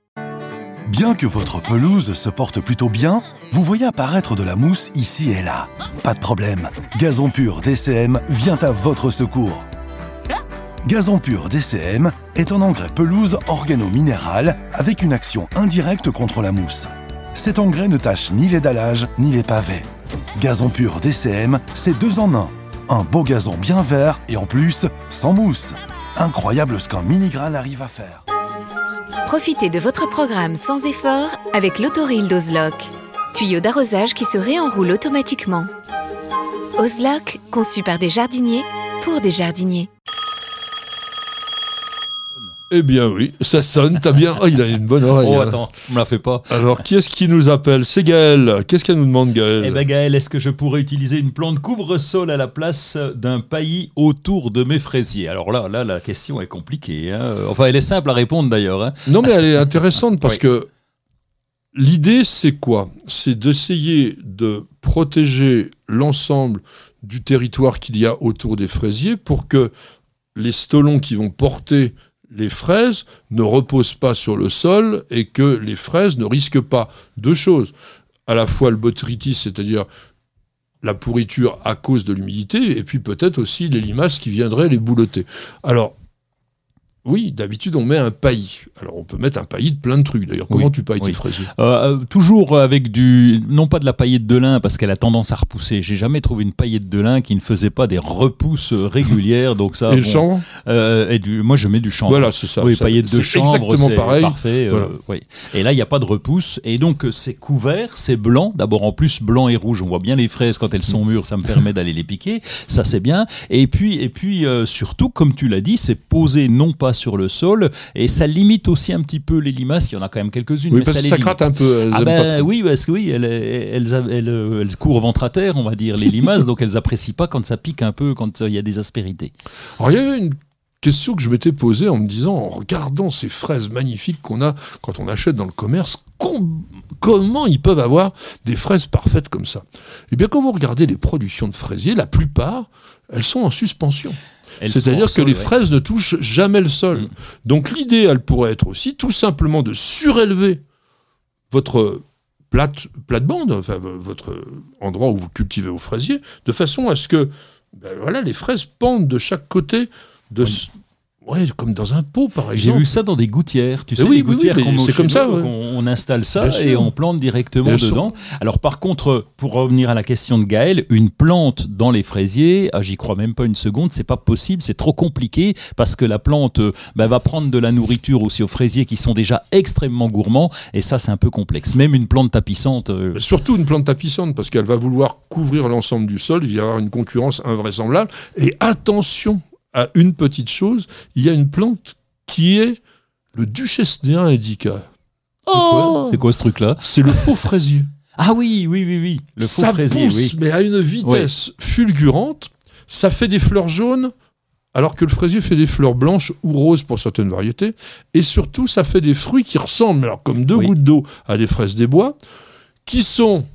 Speaker 5: Bien que votre pelouse se porte plutôt bien, vous voyez apparaître de la mousse ici et là. Pas de problème, Gazon Pur DCM vient à votre secours. Gazon Pur DCM est un engrais pelouse organo-minéral avec une action indirecte contre la mousse. Cet engrais ne tâche ni les dallages ni les pavés. Gazon pur DCM, c'est deux en un. Un beau gazon bien vert et en plus, sans mousse. Incroyable ce qu'un mini-grain arrive à faire.
Speaker 4: Profitez de votre programme sans effort avec l'autoril d'Ozlock. Tuyau d'arrosage qui se réenroule automatiquement. Ozlock, conçu par des jardiniers pour des jardiniers.
Speaker 2: Eh bien oui, ça sonne, t'as bien... Oh, il a une bonne oreille.
Speaker 3: Oh attends, on me la fait pas.
Speaker 2: Alors, qui est-ce qui nous appelle C'est Gaël. Qu'est-ce qu'elle nous demande, Gaël
Speaker 3: Eh bien Gaël, est-ce que je pourrais utiliser une plante couvre-sol à la place d'un paillis autour de mes fraisiers? Alors là, là, la question est compliquée. Hein. Enfin, elle est simple à répondre d'ailleurs. Hein.
Speaker 2: Non, mais elle est intéressante parce (laughs) que l'idée, c'est quoi? C'est d'essayer de protéger l'ensemble du territoire qu'il y a autour des fraisiers pour que les stolons qui vont porter les fraises ne reposent pas sur le sol et que les fraises ne risquent pas deux choses. À la fois le botrytis, c'est-à-dire la pourriture à cause de l'humidité, et puis peut-être aussi les limaces qui viendraient les boulotter. Alors, oui, d'habitude on met un paillis. Alors on peut mettre un paillis de plein de trucs. D'ailleurs, comment tu pailles tes fraisiers?
Speaker 3: Euh, euh, Toujours avec du, non pas de la paillette de lin parce qu'elle a tendance à repousser. J'ai jamais trouvé une paillette de lin qui ne faisait pas des repousses régulières. Donc ça.
Speaker 2: et le chanvre
Speaker 3: euh, et du, Moi je mets du chanvre.
Speaker 2: Voilà, c'est ça.
Speaker 3: Oui, paillette de chanvre,
Speaker 2: exactement pareil.
Speaker 3: Parfait. oui. Et là il n'y a pas de repousse et donc c'est couvert, c'est blanc. D'abord en plus blanc et rouge. On voit bien les fraises quand elles sont mûres. Ça me permet d'aller les piquer. Ça c'est bien. Et puis et puis surtout comme tu l'as dit, c'est posé non pas pas sur le sol et ça limite aussi un petit peu les limaces. Il y en a quand même quelques-unes.
Speaker 2: Oui,
Speaker 3: mais
Speaker 2: parce
Speaker 3: ça
Speaker 2: que
Speaker 3: les
Speaker 2: ça
Speaker 3: limite.
Speaker 2: gratte un peu.
Speaker 3: Ah ben oui, parce que oui, elles, elles, elles, courent ventre à terre, on va dire, les limaces, donc elles apprécient pas quand ça pique un peu, quand il y a des aspérités.
Speaker 2: Alors, il y avait une question que je m'étais posée en me disant, en regardant ces fraises magnifiques qu'on a quand on achète dans le commerce, com- comment ils peuvent avoir des fraises parfaites comme ça? Eh bien, quand vous regardez les productions de fraisiers, la plupart, elles sont en suspension. C'est-à-dire que les
Speaker 3: ouais.
Speaker 2: fraises ne touchent jamais le sol.
Speaker 3: Mm.
Speaker 2: Donc l'idéal pourrait être aussi tout simplement de surélever votre plate, plate-bande, enfin votre endroit où vous cultivez vos fraisiers, de façon à ce que ben voilà, les fraises pendent de chaque côté, de, ouais, comme dans un pot par
Speaker 3: J'ai
Speaker 2: exemple.
Speaker 3: vu ça dans des gouttières, tu sais,
Speaker 2: oui,
Speaker 3: les
Speaker 2: oui, oui,
Speaker 3: gouttières met au
Speaker 2: c'est comme ça,
Speaker 3: chez nous,
Speaker 2: ouais.
Speaker 3: on, on installe ça
Speaker 2: Bien
Speaker 3: et
Speaker 2: sûr.
Speaker 3: on plante directement
Speaker 2: Bien sûr.
Speaker 3: dedans. Alors par contre, pour revenir à la question de Gaël, une plante dans les fraisiers, ah, j'y crois même pas une seconde, c'est pas possible, c'est trop compliqué parce que la plante euh, bah, va prendre de la nourriture aussi aux fraisiers qui sont déjà extrêmement gourmands et ça c'est un peu complexe. Même une plante tapissante, euh,
Speaker 2: Surtout une plante tapissante, parce qu'elle va vouloir couvrir l'ensemble du sol, il va y avoir une concurrence invraisemblable. Et attention à une petite chose, il y a une plante qui est le Duchesnéa indica.
Speaker 3: c'est quoi, c'est quoi ce truc-là
Speaker 2: C'est le faux fraisier.
Speaker 3: Ah oui, oui, oui, oui, le faux
Speaker 2: ça
Speaker 3: fraisier,
Speaker 2: pousse,
Speaker 3: oui.
Speaker 2: mais à une vitesse fulgurante. Ça fait des fleurs jaunes, alors que le fraisier fait des fleurs blanches ou roses pour certaines variétés. Et surtout, ça fait des fruits qui ressemblent, alors comme deux
Speaker 3: Oui.
Speaker 2: gouttes d'eau, à des fraises des bois, qui sont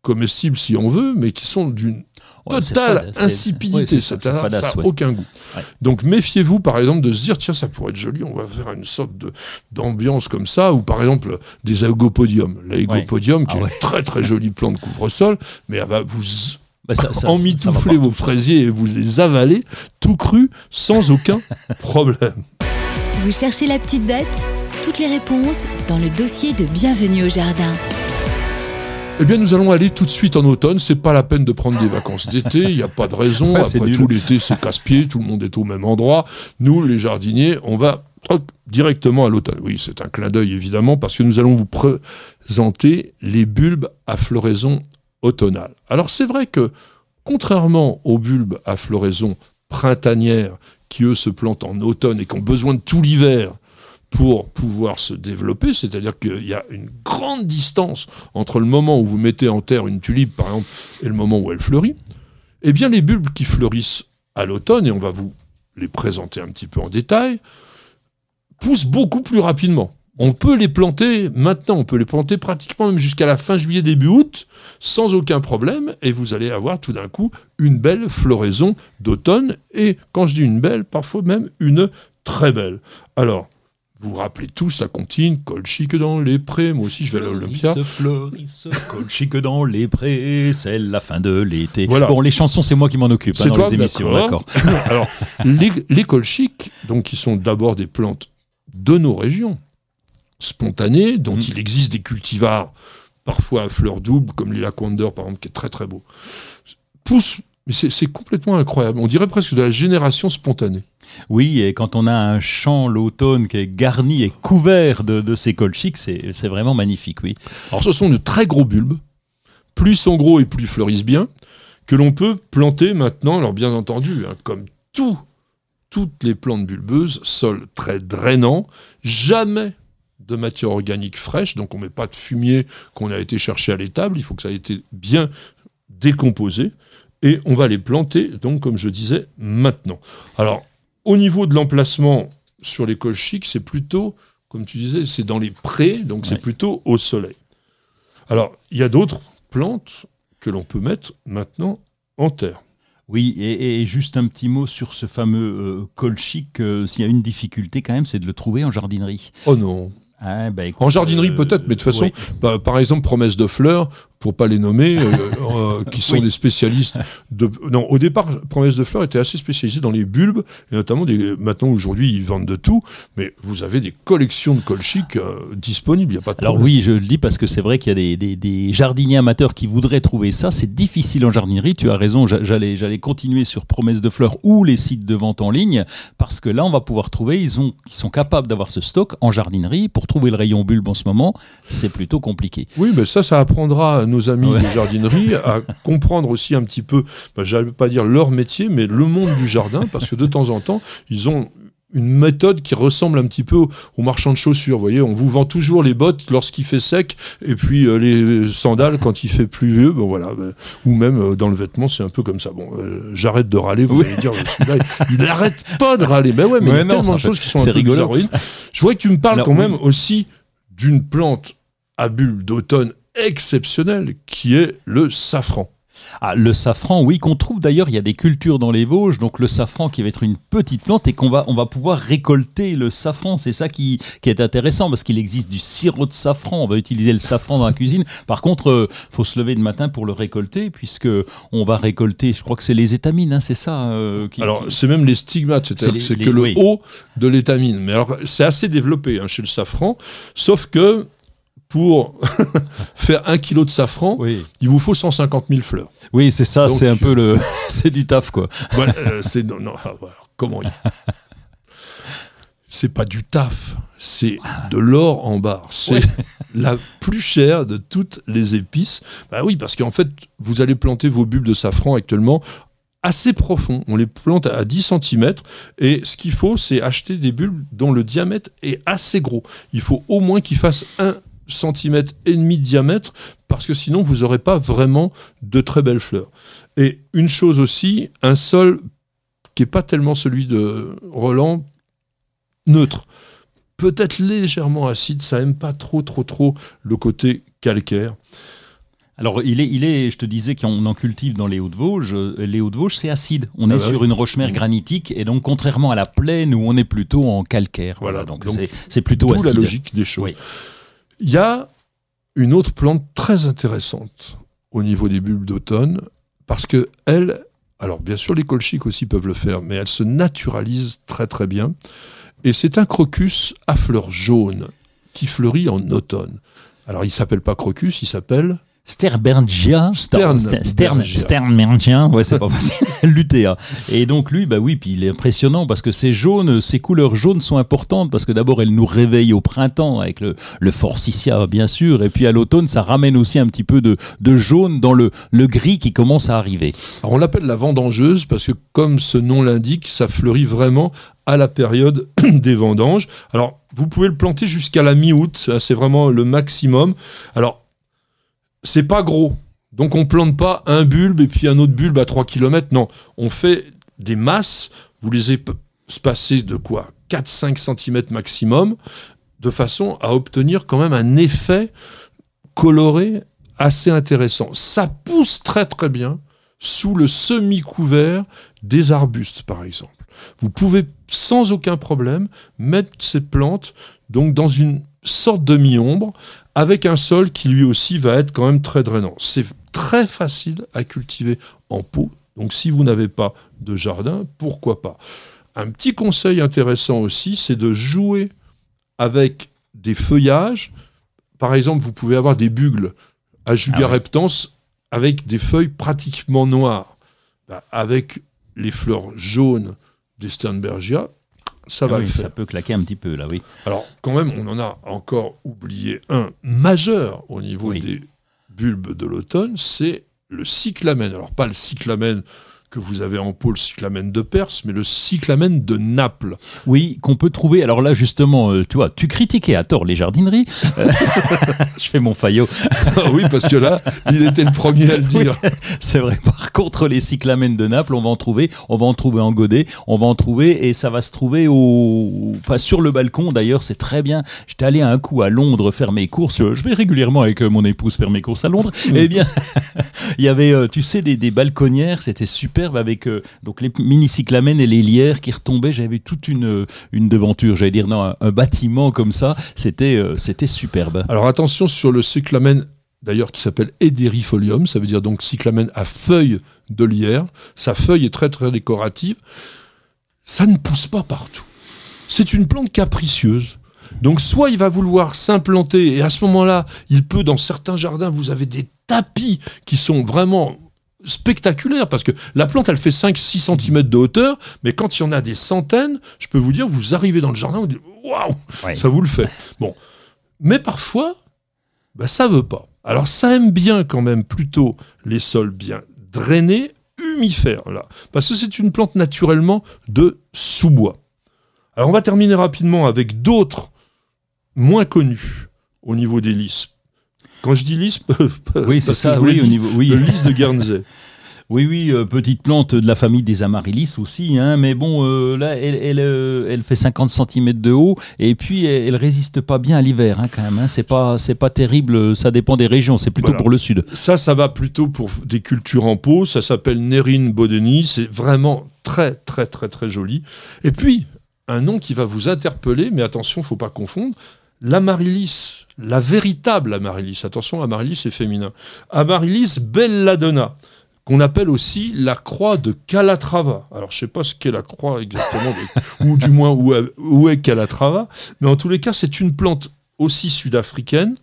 Speaker 2: comestibles si on veut, mais qui sont d'une
Speaker 3: Ouais,
Speaker 2: totale
Speaker 3: fade,
Speaker 2: insipidité.
Speaker 3: ouais,
Speaker 2: ça n'a aucun goût.
Speaker 3: Ouais.
Speaker 2: Donc méfiez-vous, par exemple, de se dire tiens, ça pourrait être joli, on va faire une sorte de- d'ambiance comme ça, ou par exemple des aégopodiums. L'aégopodium, qui
Speaker 3: Ah
Speaker 2: est
Speaker 3: ouais.
Speaker 2: une très très jolie plante couvre-sol, mais elle va vous
Speaker 3: Bah, ça- ça- ça- ça
Speaker 2: emmitoufler vos fraisiers et vous les avaler tout cru sans aucun (laughs) problème.
Speaker 1: Vous cherchez la petite bête? Toutes les réponses dans le dossier de Bienvenue au Jardin.
Speaker 2: Eh bien, nous allons aller tout de suite en automne. C'est pas la peine de prendre des vacances d'été. Il n'y a pas de raison.
Speaker 3: Ouais,
Speaker 2: Après tout, l'été, c'est casse-pied. Tout le monde est au même endroit. Nous, les jardiniers, on va directement à l'automne. Oui, c'est un clin d'œil, évidemment, parce que nous allons vous présenter les bulbes à floraison automnale. Alors, c'est vrai que, contrairement aux bulbes à floraison printanière, qui eux se plantent en automne et qui ont besoin de tout l'hiver pour pouvoir se développer, c'est-à-dire qu'il y a une grande distance entre le moment où vous mettez en terre une tulipe, par exemple, et le moment où elle fleurit, eh bien les bulbes qui fleurissent à l'automne, et on va vous les présenter un petit peu en détail, poussent beaucoup plus rapidement. On peut les planter maintenant, on peut les planter pratiquement même jusqu'à la fin juillet, début août, sans aucun problème, et vous allez avoir tout d'un coup une belle floraison d'automne, et quand je dis une belle, parfois même une très belle. Alors, vous vous rappelez tous la comptine, colchique dans les prés, moi aussi je vais à l'Olympia.
Speaker 3: Colchique dans les prés, c'est la fin de l'été.
Speaker 2: Voilà.
Speaker 3: Bon, les chansons, c'est moi qui m'en occupe hein, dans
Speaker 2: toi,
Speaker 3: les émissions,
Speaker 2: d'accord. (laughs) Alors, les, les colchiques, donc, qui sont d'abord des plantes de nos régions, spontanées, dont
Speaker 3: Mm.
Speaker 2: il existe des cultivars, parfois à fleurs doubles, comme les Laquander, par exemple, qui est très très beau, poussent, mais c'est complètement incroyable. On dirait presque de la génération spontanée.
Speaker 3: Oui, et quand on a un champ l'automne qui est garni et couvert de, de ces colchiques, c'est c'est vraiment magnifique, oui.
Speaker 2: Alors, ce sont de très gros bulbes. Plus ils sont gros et plus ils fleurissent bien, que l'on peut planter maintenant, alors bien entendu, hein, comme tout, toutes les plantes bulbeuses, sol très drainant, jamais de matière organique fraîche, donc on ne met pas de fumier qu'on a été chercher à l'étable, il faut que ça ait été bien décomposé, et on va les planter, donc comme je disais, maintenant. Alors, au niveau de l'emplacement sur les colchiques, c'est plutôt, comme tu disais, c'est dans les prés, donc c'est plutôt au soleil. Alors, il y a d'autres plantes que l'on peut mettre maintenant en terre.
Speaker 3: Oui, et, et juste un petit mot sur ce fameux euh, colchique. euh, S'il y a une difficulté quand même, c'est de le trouver en jardinerie.
Speaker 2: Oh non
Speaker 3: Ah, bah, écoute,
Speaker 2: En jardinerie
Speaker 3: euh,
Speaker 2: peut-être, mais de toute façon,
Speaker 3: ouais.
Speaker 2: bah, par exemple, promesse de fleurs, pour pas les nommer, euh, euh, qui sont
Speaker 3: Oui.
Speaker 2: des spécialistes de. Non, au départ, promesse de fleurs était assez spécialisée dans les bulbes, et notamment des. Maintenant, aujourd'hui, ils vendent de tout, mais vous avez des collections de colchiques euh, disponibles, il n'y a pas de
Speaker 3: Alors
Speaker 2: problème.
Speaker 3: oui, je le dis parce que c'est vrai qu'il y a des, des- des jardiniers amateurs qui voudraient trouver ça. C'est difficile en jardinerie. Tu as raison. j'a- J'allais, j'allais continuer sur Promesse de Fleurs ou les sites de vente en ligne parce que là, on va pouvoir trouver. Ils, ont, ils sont capables d'avoir ce stock en jardinerie. Pour trouver le rayon bulbe en ce moment, c'est plutôt compliqué.
Speaker 2: Oui, mais ça, ça apprendra nos amis
Speaker 3: Ouais.
Speaker 2: des jardineries à comprendre aussi un petit peu, ben, j'allais pas dire leur métier, mais le monde du jardin, parce que de temps en temps, ils ont une méthode qui ressemble un petit peu au, marchand de chaussures. Vous voyez, on vous vend toujours les bottes lorsqu'il fait sec et puis euh, les sandales quand il fait pluvieux. Bon voilà, ben, ou même euh, dans le vêtement, c'est un peu comme ça. Bon, euh, j'arrête de râler. Vous allez dire, il n'arrête pas de râler. Ben ouais, mais il y a tellement de choses qui sont un peu Je vois que tu me parles quand même aussi d'une plante à bulbe d'automne exceptionnelle qui est le safran.
Speaker 3: Ah, le safran, oui, qu'on trouve d'ailleurs, il y a des cultures dans les Vosges, donc le safran qui va être une petite plante et qu'on va, on va pouvoir récolter le safran. C'est ça qui, qui est intéressant parce qu'il existe du sirop de safran. On va utiliser le safran dans la cuisine. Par contre, il euh, faut se lever le matin pour le récolter puisque on va récolter, je crois que c'est les étamines, hein, c'est ça
Speaker 2: euh, Alors, c'est même les stigmates, c'est-à-dire c'est que le haut de l'étamine. Mais alors, c'est assez développé hein, chez le safran, sauf que pour (laughs) faire un kilo de safran, il vous faut 150 000 fleurs.
Speaker 3: Oui, c'est ça, c'est un euh, peu le, (laughs) c'est du taf quoi. (laughs)
Speaker 2: Euh, c'est non, ah, comment. C'est pas du taf, c'est de l'or en barre. C'est la plus chère de toutes les épices. Bah oui, parce qu'en fait, vous allez planter vos bulbes de safran actuellement assez profond. On les plante à 10 cm et ce qu'il faut, c'est acheter des bulbes dont le diamètre est assez gros. Il faut au moins qu'ils fassent un cm et demi de diamètre parce que sinon vous n'aurez pas vraiment de très belles fleurs. Et une chose aussi, un sol qui n'est pas tellement celui de Roland, neutre. Peut-être légèrement acide, ça aime pas trop trop trop le côté calcaire.
Speaker 3: Alors, il est, il est, je te disais qu'on en cultive dans les Hauts-de-Vosges. Euh, les Hauts-de-Vosges, c'est acide. On ah est bah sur une roche-mer mmh. granitique. Et donc, contrairement à la plaine où on est plutôt en calcaire. Voilà. donc, c'est plutôt acide.
Speaker 2: la logique des choses. Il y a une autre plante très intéressante au niveau des bulbes d'automne, parce que elle, alors bien sûr les colchiques aussi peuvent le faire, mais elle se naturalise très très bien. Et c'est un crocus à fleurs jaunes qui fleurit en automne. Alors il s'appelle pas crocus, il s'appelle
Speaker 3: Sterbergia, Stern, Stern, Sternbergia, ouais, c'est pas facile, (laughs) l'UTA. Et donc lui, bah oui, puis il est impressionnant parce que ces jaunes, ces couleurs jaunes sont importantes parce que d'abord elles nous réveillent au printemps avec le, le forsythia bien sûr, et puis à l'automne ça ramène aussi un petit peu de, de jaune dans le, le gris qui commence à arriver.
Speaker 2: Alors on l'appelle la vendangeuse parce que comme ce nom l'indique, ça fleurit vraiment à la période (clears throat) des vendanges. Alors vous pouvez le planter jusqu'à la mi-août, c'est vraiment le maximum. Alors c'est pas gros. Donc on plante pas un bulbe et puis un autre bulbe à 3 km. Non, on fait des masses. Vous les espacez de quoi? 4-5 cm maximum, de façon à obtenir quand même un effet coloré assez intéressant. Ça pousse très très bien sous le semi-couvert des arbustes, par exemple. Vous pouvez sans aucun problème mettre ces plantes donc dans une sorte de mi-ombre avec un sol qui lui aussi va être quand même très drainant. C'est très facile à cultiver en pot. Donc si vous n'avez pas de jardin, pourquoi pas? Un petit conseil intéressant aussi, c'est de jouer avec des feuillages. Par exemple, vous pouvez avoir des bugles à Julia ah avec des feuilles pratiquement noires. Bah, avec les fleurs jaunes des Sternbergia, ça va
Speaker 3: Ça peut claquer un petit peu, là, oui.
Speaker 2: Alors, quand même, on en a encore oublié un majeur au niveau des bulbes de l'automne, c'est le cyclamen. Alors, pas le cyclamen que vous avez en pôle cyclamen de Perse, mais le cyclamen de Naples.
Speaker 3: Oui, qu'on peut trouver. Alors là, justement, euh, tu vois, tu critiquais à tort les jardineries. Euh, (laughs) je fais mon faillot.
Speaker 2: Ah oui, parce que là, il était le premier à le dire.
Speaker 3: c'est vrai. Par contre, les cyclamènes de Naples, on va en trouver. On va en trouver en godet. On va en trouver et ça va se trouver au, enfin, sur le balcon. D'ailleurs, c'est très bien. J'étais allé un coup à Londres faire mes courses. Je vais régulièrement avec euh, mon épouse faire mes courses à Londres. Eh bien, (laughs) il y avait, tu sais, des, des balconnières. C'était super avec euh, donc les mini cyclamènes et les lierres qui retombaient. J'avais toute une, euh, une devanture, j'allais dire, non, un, bâtiment comme ça. C'était euh, c'était superbe.
Speaker 2: Alors attention sur le cyclamène d'ailleurs qui s'appelle Ederifolium, ça veut dire donc cyclamène à feuilles de lierre. Sa feuille est très très décorative. Ça ne pousse pas partout. C'est une plante capricieuse. Donc soit il va vouloir s'implanter et à ce moment-là, il peut dans certains jardins, vous avez des tapis qui sont vraiment spectaculaire parce que la plante elle fait 5-6 cm de hauteur, mais quand il y en a des centaines, je peux vous dire, vous arrivez dans le jardin, vous dites waouh, ça vous le fait. Bon, mais parfois, bah, ça veut pas. Alors ça aime bien quand même plutôt les sols bien drainés, humifères là, parce que c'est une plante naturellement de sous-bois. Alors on va terminer rapidement avec d'autres moins connus au niveau des lys. Quand je dis lys, (laughs)
Speaker 3: oui, c'est ça, oui, au niveau, oui.
Speaker 2: le lys de Guernsey. (laughs)
Speaker 3: Oui, oui, euh, petite plante de la famille des amaryllis aussi, hein, mais bon, euh, là, elle, elle, euh, elle, fait 50 cm de haut, et puis elle, elle résiste pas bien à l'hiver, hein, quand même. Hein, c'est pas, c'est pas terrible, ça dépend des régions, c'est plutôt
Speaker 2: Voilà.
Speaker 3: pour le sud.
Speaker 2: Ça, ça va plutôt pour des cultures en pot. Ça s'appelle Nérine Bodeni. C'est vraiment très, très, très, très joli. Et puis, un nom qui va vous interpeller, mais attention, faut pas confondre. L'amaryllis, la véritable amaryllis. Attention, amaryllis, c'est féminin. Amaryllis belladonna, qu'on appelle aussi la croix de Calatrava. Alors, je sais pas ce qu'est la croix exactement, (laughs) ou du moins où, est- où est Calatrava, mais en tous les cas, c'est une plante aussi sud-africaine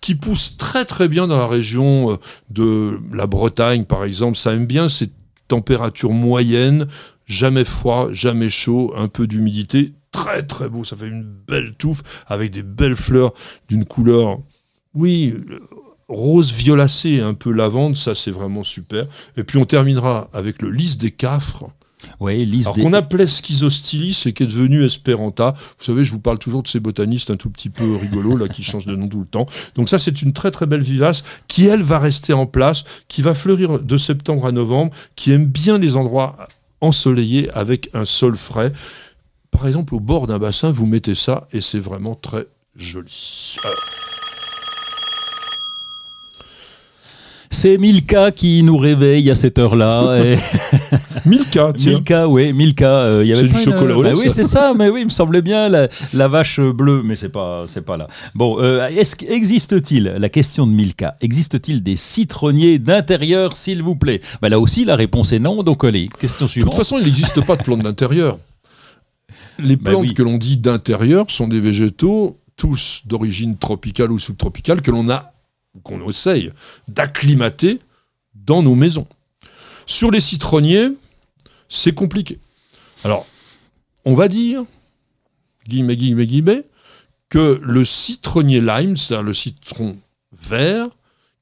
Speaker 2: qui pousse très très bien dans la région euh, de la Bretagne, par exemple. Ça aime bien ces températures moyennes, jamais froid, jamais chaud, un peu d'humidité. Très très beau, ça fait une belle touffe avec des belles fleurs d'une couleur, oui, rose violacé, un peu lavande, ça c'est vraiment super. Et puis on terminera avec le lys des cafres.
Speaker 3: Oui, lys
Speaker 2: Alors
Speaker 3: des-
Speaker 2: qu'on appelait Schizostylis et qui est devenu Esperanta. Vous savez, je vous parle toujours de ces botanistes un tout petit peu rigolos là qui (laughs) changent de nom tout le temps. Donc ça, c'est une très très belle vivace qui elle va rester en place, qui va fleurir de septembre à novembre, qui aime bien les endroits ensoleillés avec un sol frais. Par exemple, au bord d'un bassin, vous mettez ça et c'est vraiment très joli. Euh,
Speaker 3: C'est Milka qui nous réveille à cette heure-là. (laughs) et-
Speaker 2: Milka, (laughs) tiens.
Speaker 3: Milka, oui, Milka. euh, il y avait
Speaker 2: C'est du
Speaker 3: une-
Speaker 2: chocolat au lait,
Speaker 3: Bah oui,
Speaker 2: ça.
Speaker 3: c'est ça, (laughs) mais oui, il me semblait bien la, la vache bleue, mais c'est pas, c'est pas là. Bon, euh, est-ce existe-t-il la question de Milka Existe-t-il des citronniers d'intérieur, s'il vous plaît? Bah Là aussi, la réponse est non. Donc allez, question
Speaker 2: De toute
Speaker 3: suivante.
Speaker 2: façon, il n'existe pas de plantes d'intérieur. Les
Speaker 3: Bah
Speaker 2: plantes
Speaker 3: oui.
Speaker 2: que l'on dit d'intérieur sont des végétaux, tous d'origine tropicale ou subtropicale, que l'on a, qu'on essaye d'acclimater dans nos maisons. Sur les citronniers, c'est compliqué. Alors, on va dire, guillemets, guillemets, guillemets, que le citronnier lime, c'est-à-dire le citron vert,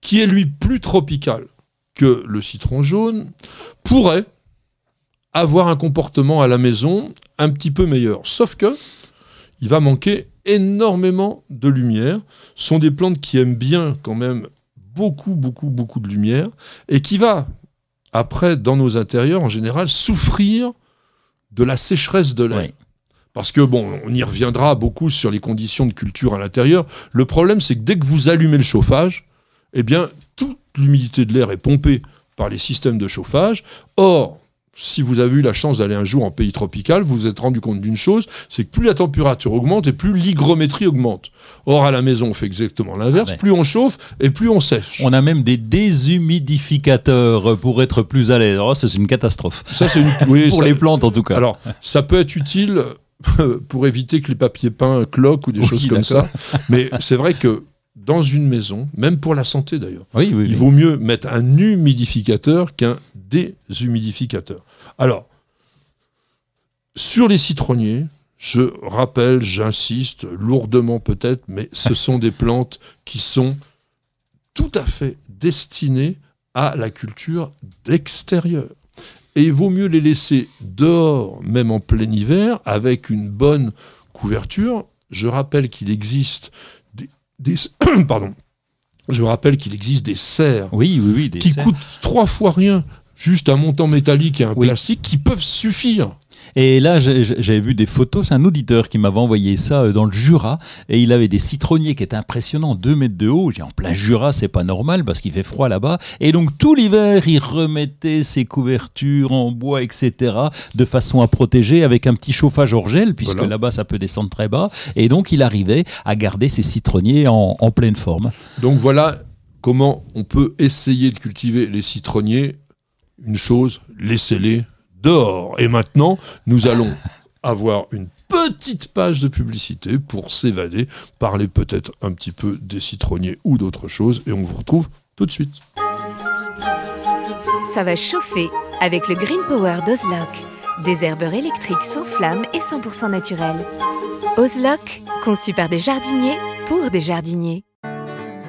Speaker 2: qui est lui plus tropical que le citron jaune, pourrait avoir un comportement à la maison un petit peu meilleur. Sauf que il va manquer énormément de lumière. Ce sont des plantes qui aiment bien quand même beaucoup, beaucoup, beaucoup de lumière et qui va, après, dans nos intérieurs, en général, souffrir de la sécheresse de l'air.
Speaker 3: Oui.
Speaker 2: Parce que, bon, on y reviendra beaucoup sur les conditions de culture à l'intérieur. Le problème, c'est que dès que vous allumez le chauffage, eh bien, toute l'humidité de l'air est pompée par les systèmes de chauffage. Or, si vous avez eu la chance d'aller un jour en pays tropical, vous vous êtes rendu compte d'une chose, c'est que plus la température augmente et plus l'hygrométrie augmente. Or, à la maison, on fait exactement l'inverse.
Speaker 3: Ah.
Speaker 2: Plus on chauffe et plus on sèche.
Speaker 3: On a même des déshumidificateurs pour être plus à l'aise. Oh, c'est une catastrophe.
Speaker 2: Ça, c'est une... (laughs) oui,
Speaker 3: pour
Speaker 2: ça-
Speaker 3: les plantes, en tout cas.
Speaker 2: Alors, ça peut être utile pour éviter que les papiers peints cloquent ou des
Speaker 3: Oui,
Speaker 2: choses comme ça. Mais c'est vrai que dans une maison, même pour la santé d'ailleurs,
Speaker 3: oui, oui,
Speaker 2: il vaut mieux mettre un humidificateur qu'un déshumidificateur. Alors, sur les citronniers, je rappelle, j'insiste, lourdement peut-être, mais ce (laughs) sont des plantes qui sont tout à fait destinées à la culture d'extérieur. Et il vaut mieux les laisser dehors, même en plein hiver, avec une bonne couverture. Je rappelle qu'il existe des, (coughs) pardon. Je rappelle qu'il existe des serres
Speaker 3: Oui, oui, oui. des
Speaker 2: qui
Speaker 3: serres.
Speaker 2: coûtent trois fois rien, juste un montant métallique et un
Speaker 3: Oui.
Speaker 2: plastique, qui peuvent suffire.
Speaker 3: Et là, j'avais vu des photos. C'est un auditeur qui m'avait envoyé ça euh, dans le Jura. Et il avait des citronniers qui étaient impressionnants, 2 mètres de haut. J'ai en plein Jura, c'est pas normal parce qu'il fait froid là-bas. Et donc, tout l'hiver, il remettait ses couvertures en bois, etc., de façon à protéger avec un petit chauffage hors gel, puisque
Speaker 2: Voilà.
Speaker 3: là-bas, ça peut descendre très bas. Et donc, il arrivait à garder ses citronniers en, en pleine forme.
Speaker 2: Donc voilà comment on peut essayer de cultiver les citronniers. Une chose, laissez-les Et maintenant, nous allons (laughs) avoir une petite page de publicité pour s'évader, parler peut-être un petit peu des citronniers ou d'autres choses, et on vous retrouve tout de suite.
Speaker 4: Ça va chauffer avec le Green Power d'Ozlock. Des herbeurs électriques sans flamme et 100% naturels. Ozlock, conçu par des jardiniers pour des jardiniers.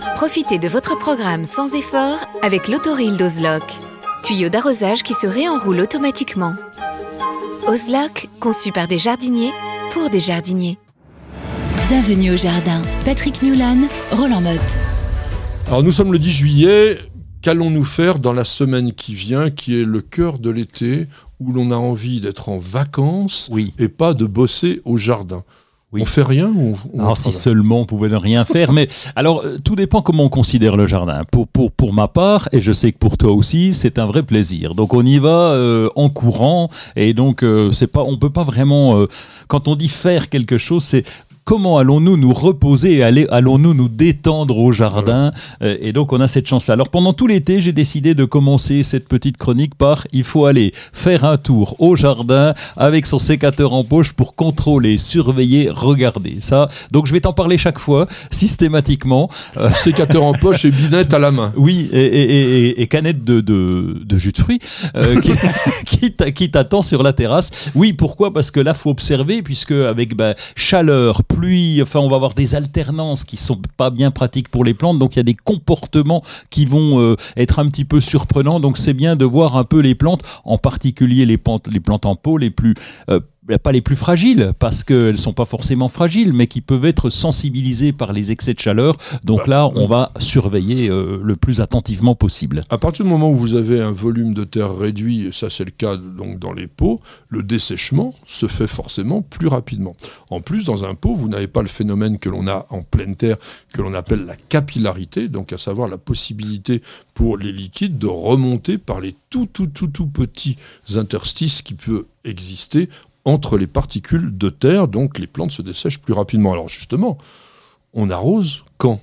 Speaker 4: Profitez de votre programme sans effort avec l'autoril d'Ozlock. Tuyau d'arrosage qui se réenroule automatiquement. Ozlock, conçu par des jardiniers pour des jardiniers.
Speaker 1: Bienvenue au jardin. Patrick Mulan, Roland Motte.
Speaker 2: Alors nous sommes le 10 juillet. Qu'allons-nous faire dans la semaine qui vient, qui est le cœur de l'été, où l'on a envie d'être en vacances
Speaker 3: Oui.
Speaker 2: et pas de bosser au jardin?
Speaker 3: Oui.
Speaker 2: On fait rien ou on
Speaker 3: Alors si seulement on pouvait ne rien faire, mais alors euh, tout dépend comment on considère le jardin. Pour, pour, pour ma part, et je sais que pour toi aussi, c'est un vrai plaisir. Donc on y va euh, en courant, et donc euh, c'est pas, on peut pas vraiment, euh, quand on dit faire quelque chose, c'est comment allons-nous nous reposer et allons-nous nous détendre au jardin Euh, Et donc on a cette chance-là. Alors pendant tout l'été, j'ai décidé de commencer cette petite chronique par il faut aller faire un tour au jardin avec son sécateur en poche pour contrôler, surveiller, regarder. Ça, donc je vais t'en parler chaque fois, systématiquement. Euh,
Speaker 2: Sécateur en poche et binette à la main. (laughs)
Speaker 3: oui, et, et- et- et canette de, de, de jus de fruits euh, (laughs) qui, qui t'a- qui t'attend sur la terrasse. Oui, pourquoi? Parce que là, faut observer, puisque avec bah, chaleur, pluie, enfin, on va avoir des alternances qui sont pas bien pratiques pour les plantes. Donc, il y a des comportements qui vont euh, être un petit peu surprenants. Donc, c'est bien de voir un peu les plantes, en particulier les plantes, les plantes en pot les plus euh, pas les plus fragiles, parce qu'elles sont pas forcément fragiles, mais qui peuvent être sensibilisées par les excès de chaleur. Donc
Speaker 2: Bah,
Speaker 3: là, on va surveiller euh, le plus attentivement possible.
Speaker 2: À partir du moment où vous avez un volume de terre réduit, et ça c'est le cas donc dans les pots, le dessèchement se fait forcément plus rapidement. En plus, dans un pot, vous n'avez pas le phénomène que l'on a en pleine terre, que l'on appelle la capillarité, donc à savoir la possibilité pour les liquides de remonter par les tout tout tout tout petits interstices qui peuvent exister entre les particules de terre, donc les plantes se dessèchent plus rapidement. Alors justement, on arrose quand?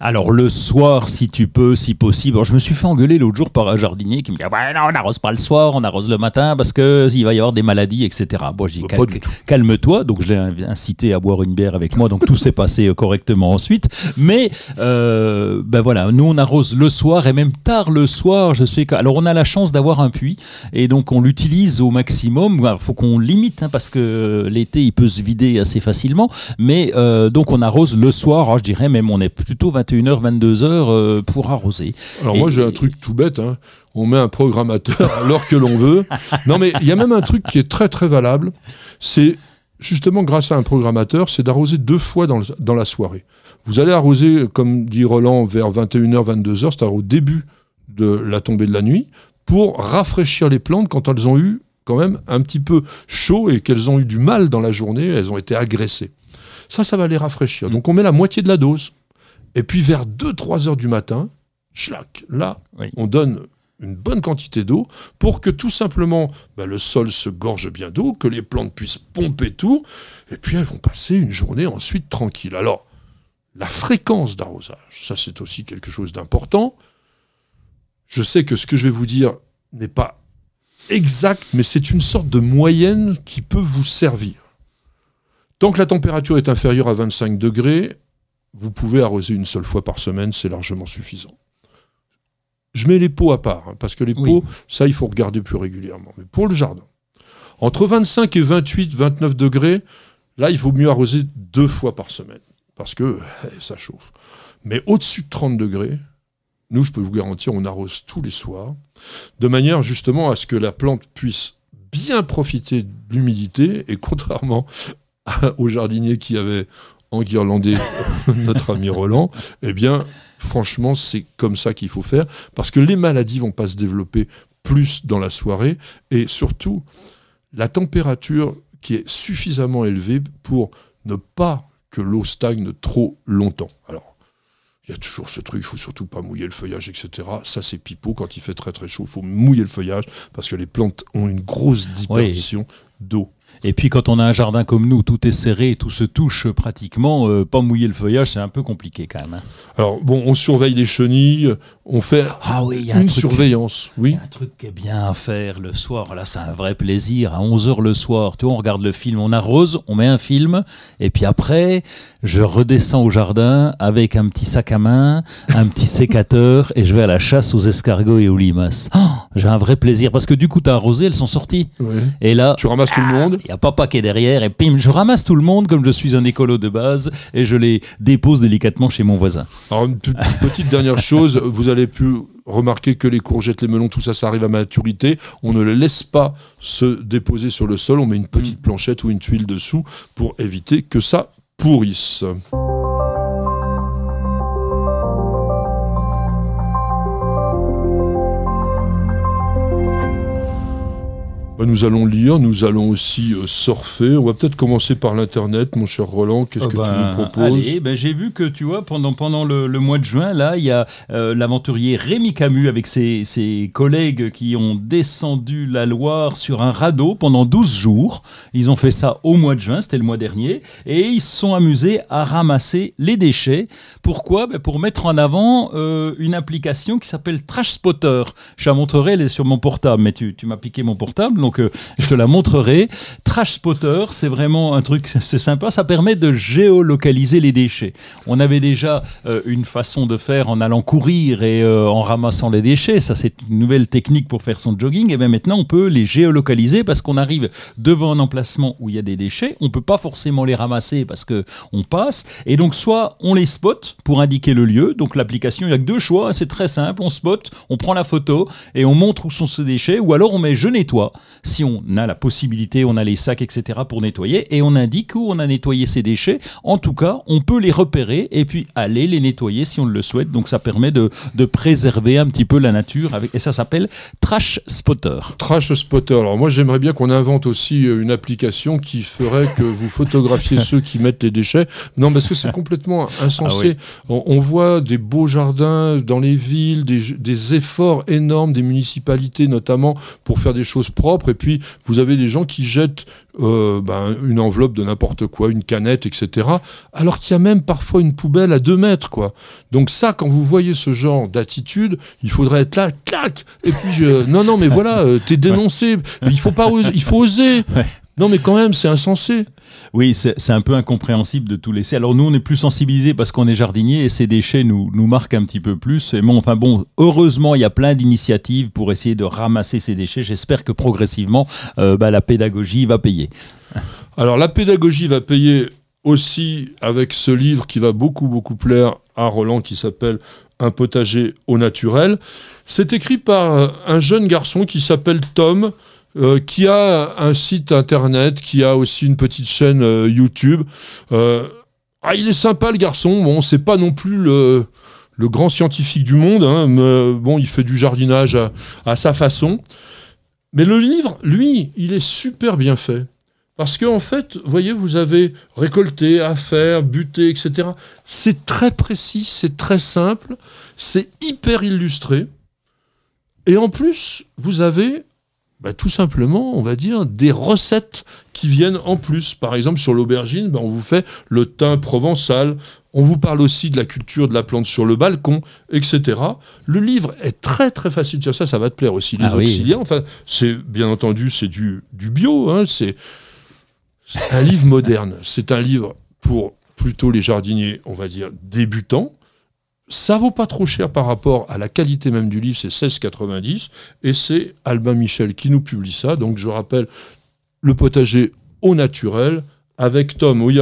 Speaker 3: Alors le soir, si tu peux, si possible. Alors, je me suis fait engueuler l'autre jour par un jardinier qui me dit ouais, non, on n'arrose pas le soir, on arrose le matin parce que il va y avoir des maladies, etc. Bon, j'ai dit cal- calme-toi. Donc je l'ai incité à boire une bière avec moi. Donc tout s'est passé euh, correctement ensuite. Mais euh, ben voilà, nous on arrose le soir et même tard le soir. Je sais que alors on a la chance d'avoir un puits et donc on l'utilise au maximum. Il faut qu'on limite hein, parce que l'été il peut se vider assez facilement. Mais euh, donc on arrose le soir. Alors, je dirais même on est plutôt 21h, 22h euh, pour arroser.
Speaker 2: Alors
Speaker 3: Et-
Speaker 2: moi j'ai un truc tout bête, hein. on met un programmateur (laughs) à l'heure que l'on veut. Non mais il y a même un truc qui est très très valable, c'est justement grâce à un programmateur, c'est d'arroser deux fois dans, le- dans la soirée. Vous allez arroser, comme dit Roland, vers 21h, 22h, c'est-à-dire au début de la tombée de la nuit, pour rafraîchir les plantes quand elles ont eu quand même un petit peu chaud et qu'elles ont eu du mal dans la journée, elles ont été agressées. Ça, ça va les rafraîchir. Donc on met la moitié de la dose. Et puis vers 2-3 heures du matin, schlac, là,
Speaker 3: Oui.
Speaker 2: on donne une bonne quantité d'eau pour que tout simplement bah, le sol se gorge bien d'eau, que les plantes puissent pomper tout, et puis elles vont passer une journée ensuite tranquille. Alors, la fréquence d'arrosage, ça c'est aussi quelque chose d'important. Je sais que ce que je vais vous dire n'est pas exact, mais c'est une sorte de moyenne qui peut vous servir. Tant que la température est inférieure à 25 degrés, vous pouvez arroser une seule fois par semaine, c'est largement suffisant. Je mets les pots à part, hein, parce que les
Speaker 3: Oui.
Speaker 2: pots, ça, il faut regarder plus régulièrement. Mais pour le jardin, entre 25 et 28, 29 degrés, là, il vaut mieux arroser deux fois par semaine, parce que eh, ça chauffe. Mais au-dessus de 30 degrés, nous, je peux vous garantir, on arrose tous les soirs, de manière justement à ce que la plante puisse bien profiter de l'humidité, et contrairement (laughs) à- au jardinier qui avait enguirlandé (laughs) notre ami Roland, eh bien, franchement, c'est comme ça qu'il faut faire, parce que les maladies vont pas se développer plus dans la soirée, et surtout, la température qui est suffisamment élevée pour ne pas que l'eau stagne trop longtemps. Alors, il y a toujours ce truc, il faut surtout pas mouiller le feuillage, etc. Ça, c'est pipeau. Quand il fait très très chaud, il faut mouiller le feuillage parce que les plantes ont une grosse dispersion d'eau.
Speaker 3: Et puis quand on a un jardin comme nous, tout est serré, tout se touche pratiquement, euh, pas mouiller le feuillage, c'est un peu compliqué quand même. Hein.
Speaker 2: Alors bon, on surveille les chenilles, on fait
Speaker 3: ah oui, y
Speaker 2: a une surveillance. Oui.
Speaker 3: Y a un truc qui est bien à faire le soir, là c'est un vrai plaisir, à 11h le soir, tu vois, on regarde le film, on arrose, on met un film, et puis après, je redescends au jardin avec un petit sac à main, un petit sécateur, et je vais à la chasse aux escargots et aux limaces. Oh, j'ai un vrai plaisir, parce que du coup, tu as arrosé, elles sont sorties. Et là...
Speaker 2: Tu ramasses tout le monde
Speaker 3: il y a papa qui est derrière et pim, je ramasse tout le monde comme je suis un écolo de base et je les dépose délicatement chez mon voisin.
Speaker 2: Alors une petite dernière chose, vous avez pu remarquer que les courgettes, les melons, tout ça, ça arrive à maturité. On ne les laisse pas se déposer sur le sol, on met une petite mm. planchette ou une tuile dessous pour éviter que ça pourrisse. Bah, nous allons lire, nous allons aussi euh, surfer. On va peut-être commencer par l'Internet, mon cher Roland. Qu'est-ce oh, que tu nous ben, proposes?
Speaker 3: Allez, ben, j'ai vu que, tu vois, pendant, pendant le, mois de juin, là, il y a euh, l'aventurier Rémi Camus avec ses, ses, collègues qui ont descendu la Loire sur un radeau pendant 12 jours. Ils ont fait ça au mois de juin, c'était le mois dernier, et ils se sont amusés à ramasser les déchets. Pourquoi? Ben, Pour mettre en avant euh, une application qui s'appelle Trash Spotter. Je la montrerai, elle est sur mon portable, mais tu, tu m'as piqué mon portable donc euh, je te la montrerai. Trash Spotter, c'est vraiment un truc, (laughs) c'est sympa, ça permet de géolocaliser les déchets. On avait déjà euh, une façon de faire en allant courir et euh, en ramassant les déchets, ça c'est une nouvelle technique pour faire son jogging, et bien maintenant on peut les géolocaliser parce qu'on arrive devant un emplacement où il y a des déchets, on peut pas forcément les ramasser parce que on passe, et donc soit on les spot pour indiquer le lieu, donc l'application, il y a que deux choix, c'est très simple, on spot, on prend la photo et on montre où sont ces déchets, ou alors on met je nettoie si on a la possibilité, on a les sacs, etc. pour nettoyer, et on indique où on a nettoyé ces déchets. En tout cas, on peut les repérer et puis aller les nettoyer si on le souhaite. Donc ça permet de, préserver un petit peu la nature, avec, et ça s'appelle Trash Spotter.
Speaker 2: Trash Spotter. Alors moi j'aimerais bien qu'on invente aussi euh, une application qui ferait que vous photographiez (laughs) ceux qui mettent les déchets. Non, parce que c'est (laughs) complètement insensé. Ah on, voit des beaux jardins dans les villes, des, des efforts énormes des municipalités notamment pour faire des choses propres et puis vous avez des gens qui jettent euh, ben, une enveloppe de n'importe quoi, une canette, etc. Alors qu'il y a même parfois une poubelle à deux mètres, quoi. Donc ça, quand vous voyez ce genre d'attitude, il faudrait être là, clac. Et puis je... (laughs) non, non, mais voilà, euh, t'es dénoncé. Il faut pas, il faut oser. Non, mais quand même, c'est insensé.
Speaker 3: Oui, c'est un peu incompréhensible de tout laisser. Alors nous, on est plus sensibilisés parce qu'on est jardinier et ces déchets nous, nous marquent un petit peu plus. Et bon, enfin bon, heureusement, il y a plein d'initiatives pour essayer de ramasser ces déchets. J'espère que progressivement, euh, bah, la pédagogie va payer.
Speaker 2: Alors la pédagogie va payer aussi avec ce livre qui va beaucoup, beaucoup plaire à Roland qui s'appelle Un potager au naturel. C'est écrit par un jeune garçon qui s'appelle Tom. Euh, qui a un site internet, qui a aussi une petite chaîne euh, YouTube. Euh, ah, il est sympa le garçon. Bon, c'est pas non plus le, grand scientifique du monde, hein, mais bon, il fait du jardinage à, à, sa façon. Mais le livre, lui, il est super bien fait. Parce qu'en en fait, voyez, vous avez récolté, affaire, buté, etc. C'est très précis, c'est très simple, c'est hyper illustré. Et en plus, vous avez bah, tout simplement, on va dire, des recettes qui viennent en plus. Par exemple, sur l'aubergine, bah, on vous fait le thym provençal. On vous parle aussi de la culture de la plante sur le balcon, etc. Le livre est très très facile. Ça, ça va te plaire aussi. Les ah auxiliaires, enfin, c'est bien entendu, c'est du, du bio. Hein, c'est un livre moderne. C'est un livre pour plutôt les jardiniers, on va dire, débutants ça vaut pas trop cher par rapport à la qualité même du livre, c'est 16,90 et c'est Albin Michel qui nous publie ça. Donc je rappelle le potager au naturel avec Tom. Oui,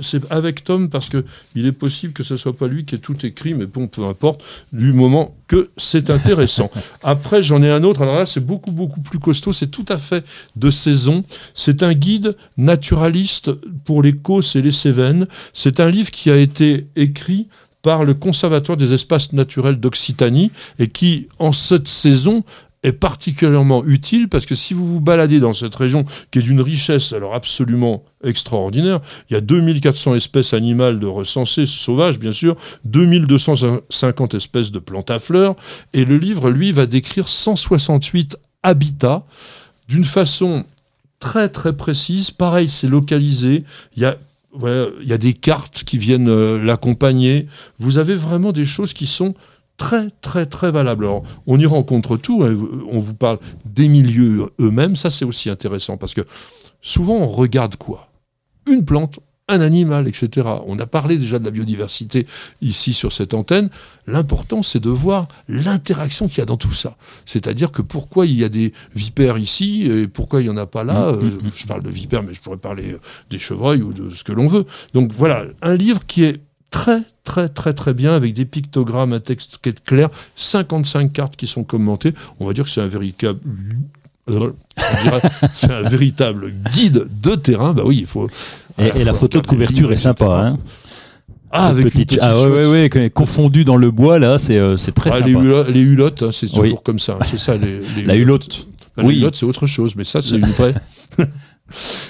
Speaker 2: c'est avec Tom parce que il est possible que ce soit pas lui qui ait tout écrit, mais bon, peu importe, du moment que c'est intéressant. (laughs) Après, j'en ai un autre. Alors là, c'est beaucoup beaucoup plus costaud. C'est tout à fait de saison. C'est un guide naturaliste pour les Causses et les Cévennes. C'est un livre qui a été écrit par le Conservatoire des espaces naturels d'Occitanie et qui, en cette saison, est particulièrement utile parce que si vous vous baladez dans cette région qui est d'une richesse alors absolument extraordinaire, il y a 2400 espèces animales de recensées sauvages bien sûr, 2250 espèces de plantes à fleurs et le livre lui va décrire 168 habitats d'une façon très très précise. Pareil, c'est localisé. Il y a il y a des cartes qui viennent euh, l'accompagner. Vous avez vraiment des choses qui sont très très très valables. Alors, on y rencontre tout. Hein. On vous parle des milieux eux-mêmes. Ça, c'est aussi intéressant parce que souvent, on regarde quoi? Une plante, un animal, etc. On a parlé déjà de la biodiversité ici sur cette antenne. L'important, c'est de voir l'interaction qu'il y a dans tout ça. C'est-à-dire que pourquoi il y a des vipères ici et pourquoi il n'y en a pas là. Mmh, mmh, euh, mmh. Je parle de vipères, mais je pourrais parler euh, des chevreuils ou de ce que l'on veut. Donc voilà, un livre qui est très très très très bien avec des pictogrammes, un texte qui est clair, 55 cartes qui sont commentées. On va dire que c'est un véritable c'est un véritable guide de terrain. Bah oui, il faut.
Speaker 3: Et, la photo de couverture est sympa. Hein
Speaker 2: ah, avec petite,
Speaker 3: ah ouais, ouais, ouais, confondu dans le bois là, c'est euh, très ah, sympa.
Speaker 2: Les, hulottes, hein, c'est toujours comme ça. C'est ça les, (laughs)
Speaker 3: la hulotte.
Speaker 2: La oui. hulotte, c'est autre chose, mais ça, c'est une vraie. (laughs)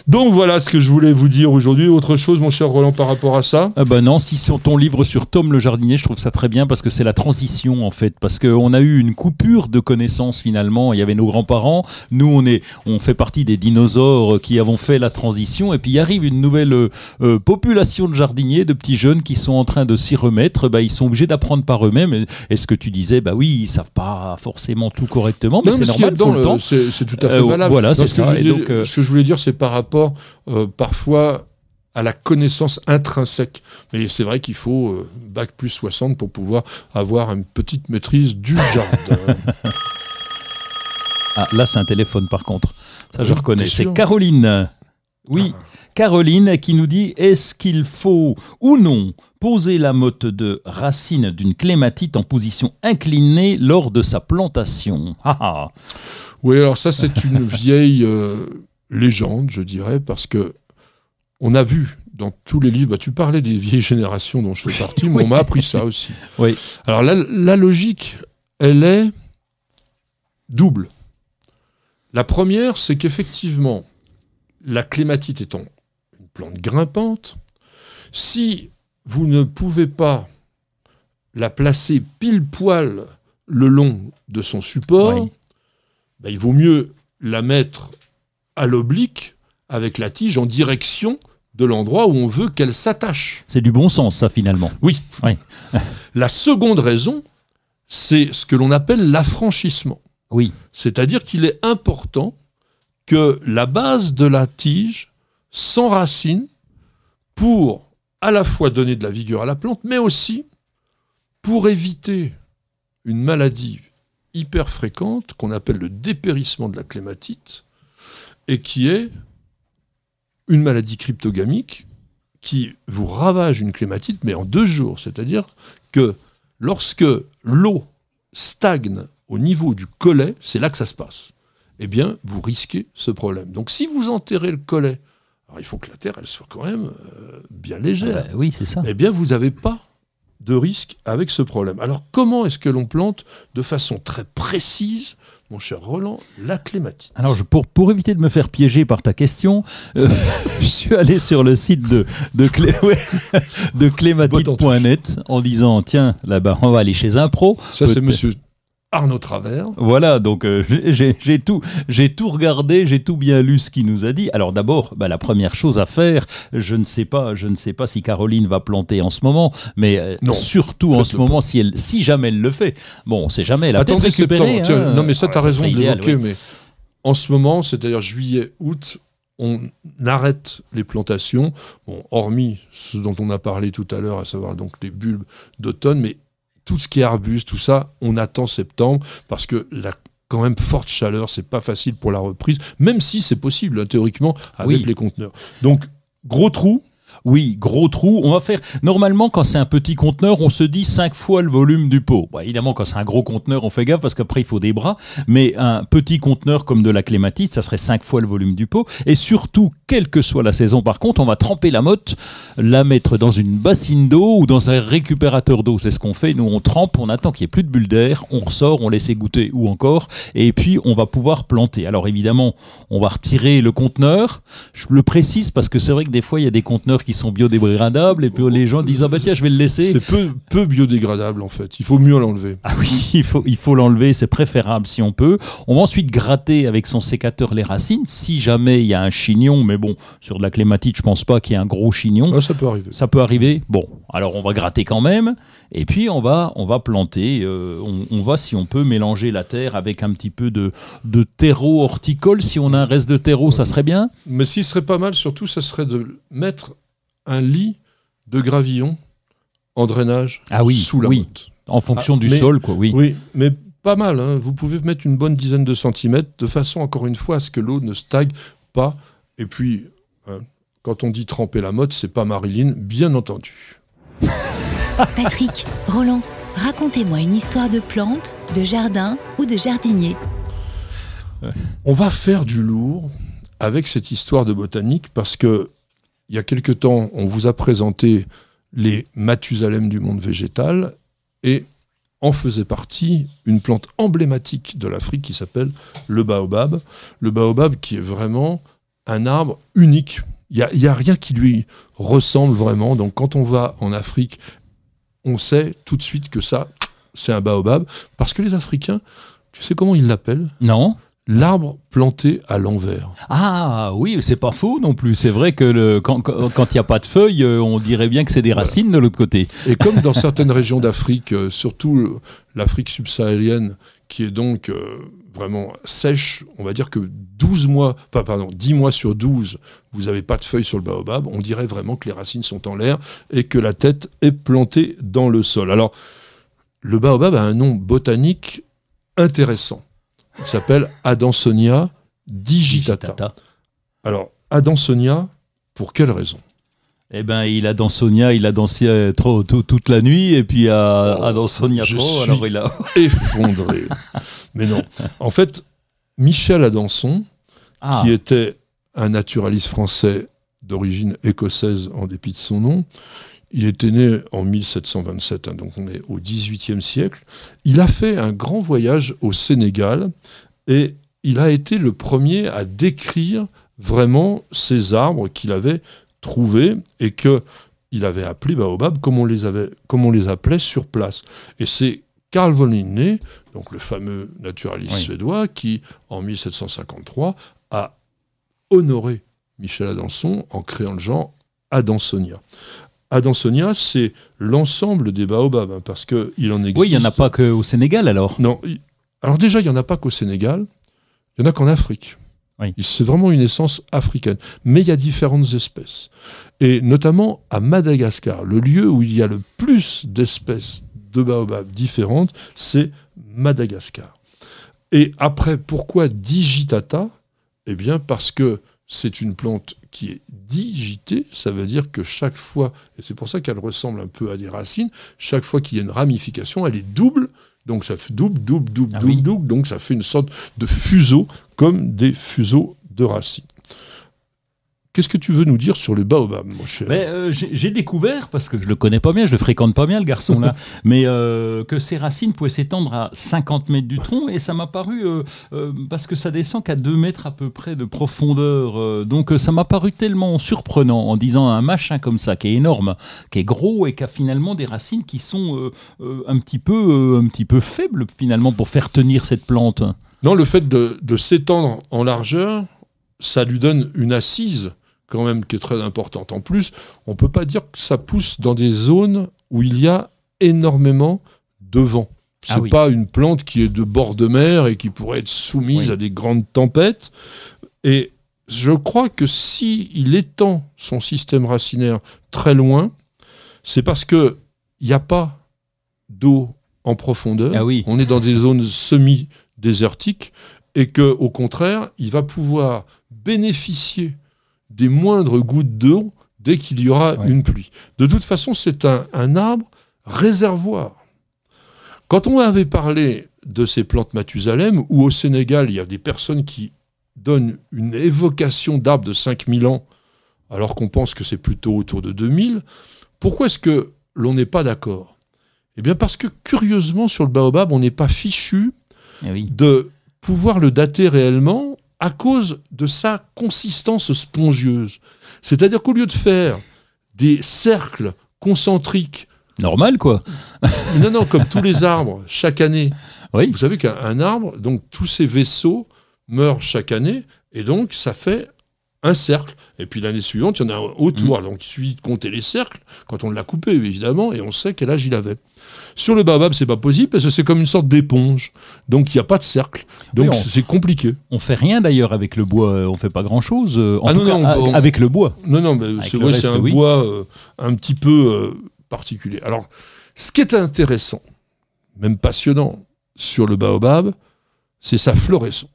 Speaker 2: Donc voilà ce que je voulais vous dire aujourd'hui. Autre chose, mon cher Roland, par rapport à ça?
Speaker 3: Ah Ben non, si sur ton livre sur Tom le jardinier, je trouve ça très bien parce que c'est la transition en fait. Parce qu'on a eu une coupure de connaissances finalement. Il y avait nos grands-parents. Nous, on, est, on fait partie des dinosaures qui avons fait la transition. Et puis il arrive une nouvelle euh, population de jardiniers, de petits jeunes qui sont en train de s'y remettre. Ben, ils sont obligés d'apprendre par eux-mêmes. Et ce que tu disais, bah oui, ils savent pas forcément tout correctement. Mais c'est normal.
Speaker 2: C'est tout à fait euh, valable.
Speaker 3: voilà, c'est ça.
Speaker 2: Euh, ce que je voulais dire, c'est par rapport euh, parfois à la connaissance intrinsèque. Mais c'est vrai qu'il faut euh, bac plus 60 pour pouvoir avoir une petite maîtrise du jardin. (laughs)
Speaker 3: ah, là, c'est un téléphone par contre. Ça, je reconnais. C'est Caroline. Oui, ah. Caroline qui nous dit est-ce qu'il faut ou non poser la motte de racine d'une clématite en position inclinée lors de sa plantation? Ah, ah.
Speaker 2: Oui, alors ça, c'est une (laughs) vieille. Euh, légende, je dirais, parce que on a vu dans tous les livres, bah, tu parlais des vieilles générations dont je fais partie, mais on m'a appris ça aussi. (laughs)
Speaker 3: Oui.
Speaker 2: Alors la, logique, elle est double. La première, c'est qu'effectivement, la clématite étant une plante grimpante, si vous ne pouvez pas la placer pile poil le long de son support, bah, il vaut mieux la mettre à l'oblique avec la tige en direction de l'endroit où on veut qu'elle s'attache.
Speaker 3: C'est du bon sens, ça, finalement.
Speaker 2: Oui. (laughs) la seconde raison, c'est ce que l'on appelle l'affranchissement.
Speaker 3: Oui.
Speaker 2: C'est-à-dire qu'il est important que la base de la tige s'enracine pour à la fois donner de la vigueur à la plante, mais aussi pour éviter une maladie hyper fréquente qu'on appelle le dépérissement de la clématite, et qui est une maladie cryptogamique qui vous ravage une clématite, mais en deux jours. C'est-à-dire que lorsque l'eau stagne au niveau du collet, c'est là que ça se passe. Eh bien, vous risquez ce problème. Donc, si vous enterrez le collet, alors il faut que la terre, elle soit quand même euh, bien légère.
Speaker 3: Ah bah oui, c'est ça.
Speaker 2: Eh bien, vous n'avez pas de risque avec ce problème. Alors, comment est-ce que l'on plante de façon très précise mon cher Roland, la clématite?
Speaker 3: Alors, je, pour, pour éviter de me faire piéger par ta question, euh, (laughs) je suis allé sur le site de, de, clé, (laughs) de clématite.net en disant tiens, là-bas, on va aller chez un pro.
Speaker 2: Ça, c'est monsieur Arnaud Travers.
Speaker 3: Voilà, donc euh, j'ai tout, j'ai tout regardé, j'ai tout bien lu ce qu'il nous a dit. Alors d'abord, bah, la première chose à faire, je ne sais pas, je ne sais pas si Caroline va planter en ce moment, mais euh, surtout en ce moment si elle, si jamais elle le fait. Bon, on sait jamais. Elle a peut récupéré.
Speaker 2: Hein. non, mais ça, tu as raison de l'évoquer, mais en ce moment, c'est-à-dire juillet, août, on arrête les plantations, bon, hormis ce dont on a parlé tout à l'heure, à savoir donc les bulbes d'automne, mais tout ce qui est arbuste, tout ça, on attend septembre parce que la quand même forte chaleur, c'est pas facile pour la reprise, même si c'est possible hein, théoriquement avec les conteneurs. Donc gros trou,
Speaker 3: oui, gros trou. On va faire. Normalement, quand c'est un petit conteneur, on se dit 5 fois le volume du pot. évidemment, quand c'est un gros conteneur, on fait gaffe parce qu'après, il faut des bras. Mais un petit conteneur comme de la clématite, ça serait 5 fois le volume du pot. Et surtout, quelle que soit la saison. Par contre, on va tremper la motte, la mettre dans une bassine d'eau ou dans un récupérateur d'eau. C'est ce qu'on fait. Nous, on trempe, on attend qu'il n'y ait plus de bulles d'air, on ressort, on laisse égoutter ou encore, et puis on va pouvoir planter. Alors évidemment, on va retirer le conteneur. Je le précise parce que c'est vrai que des fois, il y a des conteneurs qui sont biodégradables et puis les gens disent ah bah tiens, je vais le laisser.
Speaker 2: C'est peu, peu biodégradable en fait. Il faut mieux l'enlever.
Speaker 3: Ah oui, (laughs) il faut, il faut l'enlever. C'est préférable si on peut. On va ensuite gratter avec son sécateur les racines. Si jamais il y a un chignon, mais bon, sur de la clématite, je pense pas qu'il y ait un gros chignon.
Speaker 2: Ah, ça peut arriver.
Speaker 3: Ça peut arriver. Bon, alors on va gratter quand même. Et puis on va, on va planter. Euh, on, on, va, si on peut, mélanger la terre avec un petit peu de, de terreau horticole. Si on a un reste de terreau, ça serait bien.
Speaker 2: Mais ce qui serait pas mal, surtout, ça serait de mettre un lit de gravillon en drainage
Speaker 3: ah oui,
Speaker 2: sous la
Speaker 3: oui. En fonction
Speaker 2: ah,
Speaker 3: du
Speaker 2: mais,
Speaker 3: sol, quoi, oui.
Speaker 2: Oui, mais pas mal. Hein. Vous pouvez mettre une bonne dizaine de centimètres de façon, encore une fois, à ce que l'eau ne stagne pas. Et puis, hein, quand on dit tremper la motte, c'est pas Marilyn, bien entendu. (laughs)
Speaker 1: Patrick, Roland, racontez-moi une histoire de plante, de jardin ou de jardinier.
Speaker 2: On va faire du lourd avec cette histoire de botanique parce que il y a quelque temps, on vous a présenté les Mathusalem du monde végétal et en faisait partie une plante emblématique de l'Afrique qui s'appelle le baobab. Le baobab qui est vraiment un arbre unique. Il n'y a, a, rien qui lui ressemble vraiment. Donc quand on va en Afrique, on sait tout de suite que ça, c'est un baobab. Parce que les Africains, tu sais comment ils l'appellent?
Speaker 3: Non
Speaker 2: l'arbre planté à l'envers.
Speaker 3: Ah oui, c'est pas faux non plus. C'est vrai que le, quand il n'y a pas de feuilles, on dirait bien que c'est des racines voilà. de l'autre côté.
Speaker 2: Et comme dans (laughs) certaines régions d'Afrique, euh, surtout l'Afrique subsaharienne, qui est donc euh, vraiment sèche, on va dire que 12 mois, pas, pardon, 10 mois sur 12, vous n'avez pas de feuilles sur le baobab, on dirait vraiment que les racines sont en l'air et que la tête est plantée dans le sol. Alors, le baobab a un nom botanique intéressant. Il s'appelle Adansonia digitata.
Speaker 3: digitata.
Speaker 2: Alors, Adansonia, pour quelle raison?
Speaker 3: Eh ben, il a Dansonia, il a dansé trop, tout, toute la nuit, et puis à,
Speaker 2: Oh,
Speaker 3: à Dansonia
Speaker 2: je
Speaker 3: trop,
Speaker 2: suis
Speaker 3: alors il a. (laughs)
Speaker 2: effondré. Mais non. En fait, Michel Adanson,
Speaker 3: Ah,
Speaker 2: qui était un naturaliste français d'origine écossaise en dépit de son nom, il était né en 1727, hein, donc on est au XVIIIe siècle. Il a fait un grand voyage au Sénégal et il a été le premier à décrire vraiment ces arbres qu'il avait trouvés et que il avait appelés baobab comme on les avait, comme on les appelait sur place. Et c'est Carl von Linné, donc le fameux naturaliste
Speaker 3: Oui.
Speaker 2: suédois, qui en 1753 a honoré Michel Adanson en créant le genre Adansonia. Adansonia, c'est l'ensemble des baobabs, hein, parce qu'il en existe.
Speaker 3: oui, il n'y en a pas qu'au Sénégal alors.
Speaker 2: Non. il- Alors déjà, il n'y en a pas qu'au Sénégal, il y en a qu'en Afrique. C'est vraiment une essence africaine. Mais il y a différentes espèces. Et notamment à Madagascar, le lieu où il y a le plus d'espèces de baobabs différentes, c'est Madagascar. Et après, pourquoi digitata? Eh bien, parce que c'est une plante qui est digitée, ça veut dire que chaque fois, et c'est pour ça qu'elle ressemble un peu à des racines, chaque fois qu'il y a une ramification, elle est double, donc ça fait double, double, double,
Speaker 3: Ah
Speaker 2: double,
Speaker 3: oui.
Speaker 2: double, donc ça fait une sorte de fuseau, comme des fuseaux de racines. Qu'est-ce que tu veux nous dire sur le baobab, mon cher
Speaker 3: euh, j'ai découvert, parce que je le connais pas bien, je le fréquente pas bien le garçon là, (laughs) mais euh, que ses racines pouvaient s'étendre à 50 mètres du tronc et ça m'a paru, euh, parce que ça descend qu'à 2 mètres à peu près de profondeur, donc ça m'a paru tellement surprenant en disant un machin comme ça qui est énorme, qui est gros et qui a finalement des racines qui sont un, petit peu, un petit peu faibles finalement pour faire tenir cette plante.
Speaker 2: Non, le fait de, de s'étendre en largeur, ça lui donne une assise quand même qui est très importante. En plus, on ne peut pas dire que ça pousse dans des zones où il y a énormément de vent. C'est
Speaker 3: Ah oui.
Speaker 2: pas une plante qui est de bord de mer et qui pourrait être soumise
Speaker 3: Oui.
Speaker 2: à des grandes tempêtes. Et je crois que si il étend son système racinaire très loin, c'est parce que il n'y a pas d'eau en profondeur.
Speaker 3: Ah oui.
Speaker 2: On est dans des zones semi-désertiques et que, au contraire, il va pouvoir bénéficier des moindres gouttes d'eau dès qu'il y aura
Speaker 3: Ouais.
Speaker 2: une pluie. De toute façon, c'est un, un arbre réservoir. Quand on avait parlé de ces plantes Mathusalem, où au Sénégal, il y a des personnes qui donne une évocation d'arbres de 5000 ans, alors qu'on pense que c'est plutôt autour de 2000, pourquoi est-ce que l'on n'est pas d'accord? Eh bien parce que curieusement, sur le baobab, on n'est pas fichu
Speaker 3: Eh
Speaker 2: de pouvoir le dater réellement à cause de sa consistance spongieuse. C'est-à-dire qu'au lieu de faire des cercles concentriques,
Speaker 3: Normal, quoi.
Speaker 2: non, non, comme tous les arbres, chaque année,
Speaker 3: Oui.
Speaker 2: vous savez qu'un arbre, donc tous ces vaisseaux meurent chaque année, et donc ça fait un cercle. Et puis l'année suivante, il y en a un autour. Donc il suffit de compter les cercles, quand on l'a coupé, évidemment, et on sait quel âge il avait. Sur le baobab, c'est pas possible, parce que c'est comme une sorte d'éponge. Donc il n'y a pas de cercle. Donc
Speaker 3: Oui,
Speaker 2: c'est compliqué.
Speaker 3: On fait rien d'ailleurs avec le bois. euh, On fait pas grand chose. en
Speaker 2: Ah
Speaker 3: tout
Speaker 2: non,
Speaker 3: cas,
Speaker 2: non,
Speaker 3: a-
Speaker 2: on-
Speaker 3: avec le bois.
Speaker 2: Non, non, c'est vrai, c'est un
Speaker 3: oui.
Speaker 2: bois euh, un petit peu euh, particulier. Alors, ce qui est intéressant, même passionnant, sur le baobab, c'est sa floraison.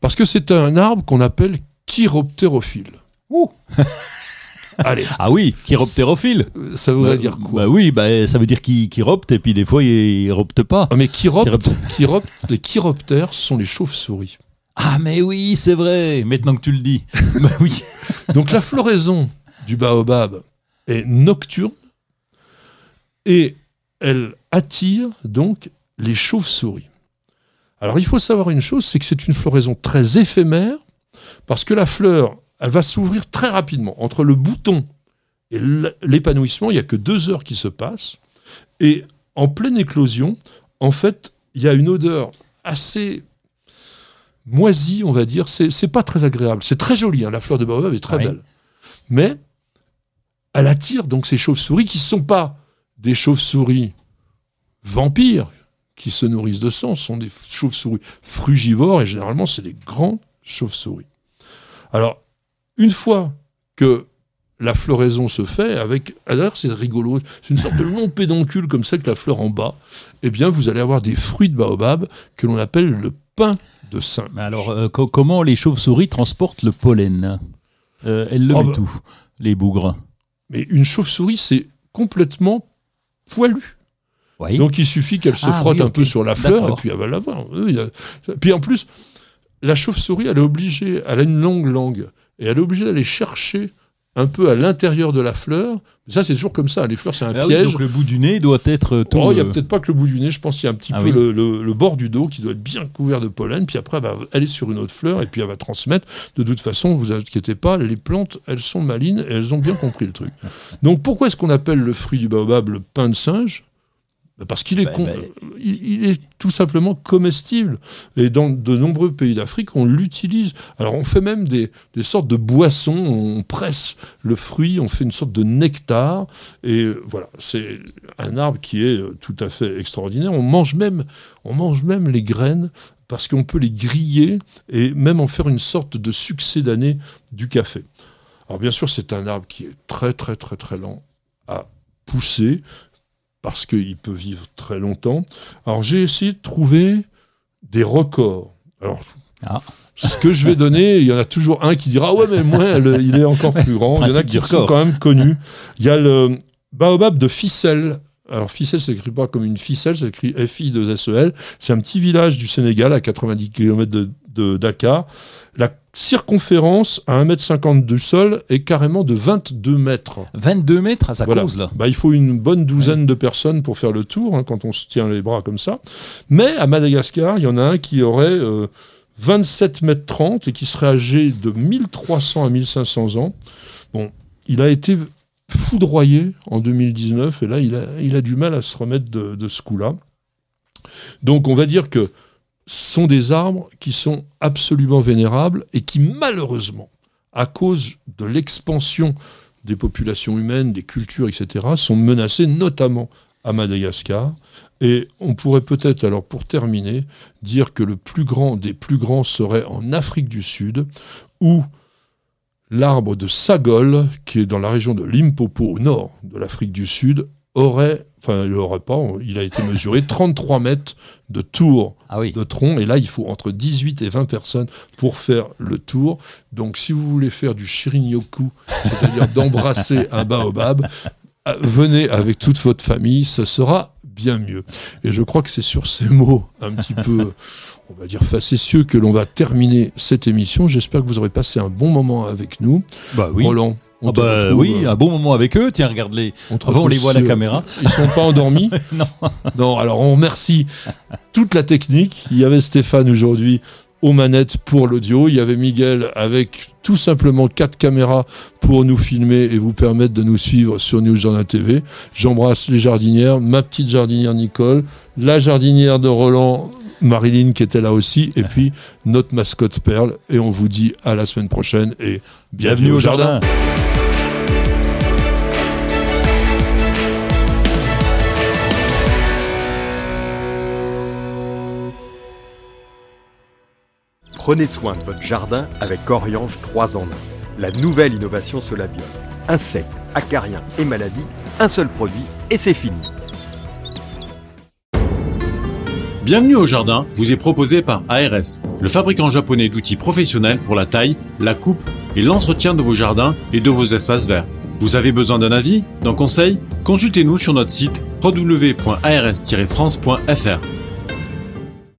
Speaker 2: Parce que c'est un arbre qu'on appelle chiroptérophile. (laughs) Allez, (laughs)
Speaker 3: Ah oui, chiroptérophile.
Speaker 2: ça voudrait
Speaker 3: Bah,
Speaker 2: dire quoi
Speaker 3: Bah oui, bah, ça veut dire qu'il chiropte et puis des fois il, il ropte pas.
Speaker 2: Ah, mais chiropte,
Speaker 3: Chiropte. (laughs)
Speaker 2: les chiroptères, ce sont les chauves-souris.
Speaker 3: Ah mais oui, c'est vrai. Maintenant que tu le dis. (laughs) bah oui.
Speaker 2: Donc la floraison du baobab est nocturne et elle attire donc les chauves-souris. Alors il faut savoir une chose, c'est que c'est une floraison très éphémère parce que la fleur, elle va s'ouvrir très rapidement. Entre le bouton et l'épanouissement, il n'y a que deux heures qui se passent. Et en pleine éclosion, en fait, il y a une odeur assez moisie, on va dire. C'est pas très agréable. C'est très joli, hein, la fleur de baobab est très
Speaker 3: Oui.
Speaker 2: belle. Mais elle attire donc ces chauves-souris qui ne sont pas des chauves-souris vampires qui se nourrissent de sang, ce sont des chauves-souris frugivores et généralement c'est des grands chauves-souris. Alors, une fois que la floraison se fait avec, alors c'est rigolo, c'est une sorte de long pédoncule comme ça que la fleur en bas, eh bien vous allez avoir des fruits de baobab que l'on appelle le pain de singe.
Speaker 3: Mais alors, euh, co- comment les chauves-souris transportent le pollen? Euh, Elles le
Speaker 2: Oh,
Speaker 3: mettent
Speaker 2: bah.
Speaker 3: où Les bougres.
Speaker 2: Mais une chauve-souris, c'est complètement poilu.
Speaker 3: Oui.
Speaker 2: Donc il suffit qu'elle se
Speaker 3: Ah,
Speaker 2: frotte
Speaker 3: oui,
Speaker 2: un peu sur la fleur et puis elle va l'avoir. Oui, il y a- Puis en plus, la chauve-souris, elle est obligée, elle a une longue langue et elle est obligée d'aller chercher un peu à l'intérieur de la fleur. Ça, c'est toujours comme ça. Les fleurs, c'est un
Speaker 3: Ah oui,
Speaker 2: piège.
Speaker 3: donc le bout du nez doit être tout.
Speaker 2: Oh, il n'y a
Speaker 3: euh,
Speaker 2: peut-être pas que le bout du nez, je pense qu'il y a un petit
Speaker 3: Ah
Speaker 2: peu
Speaker 3: oui.
Speaker 2: le, le- le bord du dos qui doit être bien couvert de pollen, puis après elle va aller sur une autre fleur et puis elle va transmettre. De toute façon, vous inquiétez pas, les plantes, elles sont malines et elles ont bien compris le truc. Donc pourquoi est-ce qu'on appelle le fruit du baobab le pain de singe? Parce qu'il est,
Speaker 3: Bah,
Speaker 2: con-
Speaker 3: bah.
Speaker 2: il, il est tout simplement comestible. Et dans de nombreux pays d'Afrique, on l'utilise. Alors on fait même des, des sortes de boissons, on presse le fruit, on fait une sorte de nectar. Et euh, voilà, c'est un arbre qui est euh, tout à fait extraordinaire. On mange même, on mange même les graines parce qu'on peut les griller et même en faire une sorte de succès d'année du café. Alors bien sûr, c'est un arbre qui est très très très très lent à pousser parce qu'il peut vivre très longtemps. Alors j'ai essayé de trouver des records. Alors
Speaker 3: Ah.
Speaker 2: ce que je vais donner, il y en a toujours un qui dira ah ouais mais moi le- il est encore plus grand. Il y en a qui sont quand même connus. Il y a le baobab de Ficelle. Alors Ficelle, ça s'écrit pas comme une ficelle, ça s'écrit F-I-2-S-E-L. C'est un petit village du Sénégal à 90 km de, de Dakar. La circonférence à 1m50 du sol est carrément de 22 mètres.
Speaker 3: 22 mètres à sa
Speaker 2: Voilà.
Speaker 3: cause là.
Speaker 2: Bah, il faut une bonne douzaine de personnes pour faire le tour, hein, quand on se tient les bras comme ça. Mais à Madagascar, il y en a un qui aurait euh, 27 mètres 30 et qui serait âgé de 1300 à 1500 ans. Bon, il a été foudroyé en 2019 et là, il a, il a du mal à se remettre de, de ce coup-là. Donc, on va dire que sont des arbres qui sont absolument vénérables et qui, malheureusement, à cause de l'expansion des populations humaines, des cultures, etc., sont menacés, notamment à Madagascar. Et on pourrait peut-être, alors pour terminer, dire que le plus grand des plus grands serait en Afrique du Sud, où l'arbre de Sagol, qui est dans la région de Limpopo, au nord de l'Afrique du Sud, aurait, enfin, il n'aurait pas, il a été mesuré 33 mètres de tour
Speaker 3: Ah oui.
Speaker 2: de tronc. Et là, il faut entre 18 et 20 personnes pour faire le tour. Donc, si vous voulez faire du shirin-yoku, c'est-à-dire d'embrasser un baobab, euh, venez avec toute votre famille. Ce sera bien mieux. Et je crois que c'est sur ces mots un petit peu, on va dire, facétieux que l'on va terminer cette émission. J'espère que vous aurez passé un bon moment avec nous.
Speaker 3: Bah oui.
Speaker 2: Roland, on
Speaker 3: Ah bah
Speaker 2: retrouve,
Speaker 3: oui,
Speaker 2: euh,
Speaker 3: un bon moment avec eux. Tiens, regarde-les.
Speaker 2: on
Speaker 3: Avant, on les voit à la caméra. (laughs)
Speaker 2: Ils sont pas endormis (laughs)
Speaker 3: Non.
Speaker 2: Non, alors on remercie toute la technique. Il y avait Stéphane aujourd'hui aux manettes pour l'audio. Il y avait Miguel avec tout simplement quatre caméras pour nous filmer et vous permettre de nous suivre sur News Journal TV. J'embrasse les jardinières, ma petite jardinière Nicole, la jardinière de Roland, Marilyn qui était là aussi, et puis notre mascotte Perle. Et on vous dit à la semaine prochaine et bienvenue, au jardin.
Speaker 6: Prenez soin de votre jardin avec Oriange 3 en 1. La nouvelle innovation Solabiol. Insectes, acariens et maladies, un seul produit et c'est fini.
Speaker 7: Bienvenue au jardin vous est proposé par ARS, le fabricant japonais d'outils professionnels pour la taille, la coupe et l'entretien de vos jardins et de vos espaces verts. Vous avez besoin d'un avis, d'un conseil? Consultez-nous sur notre site www.ars-france.fr.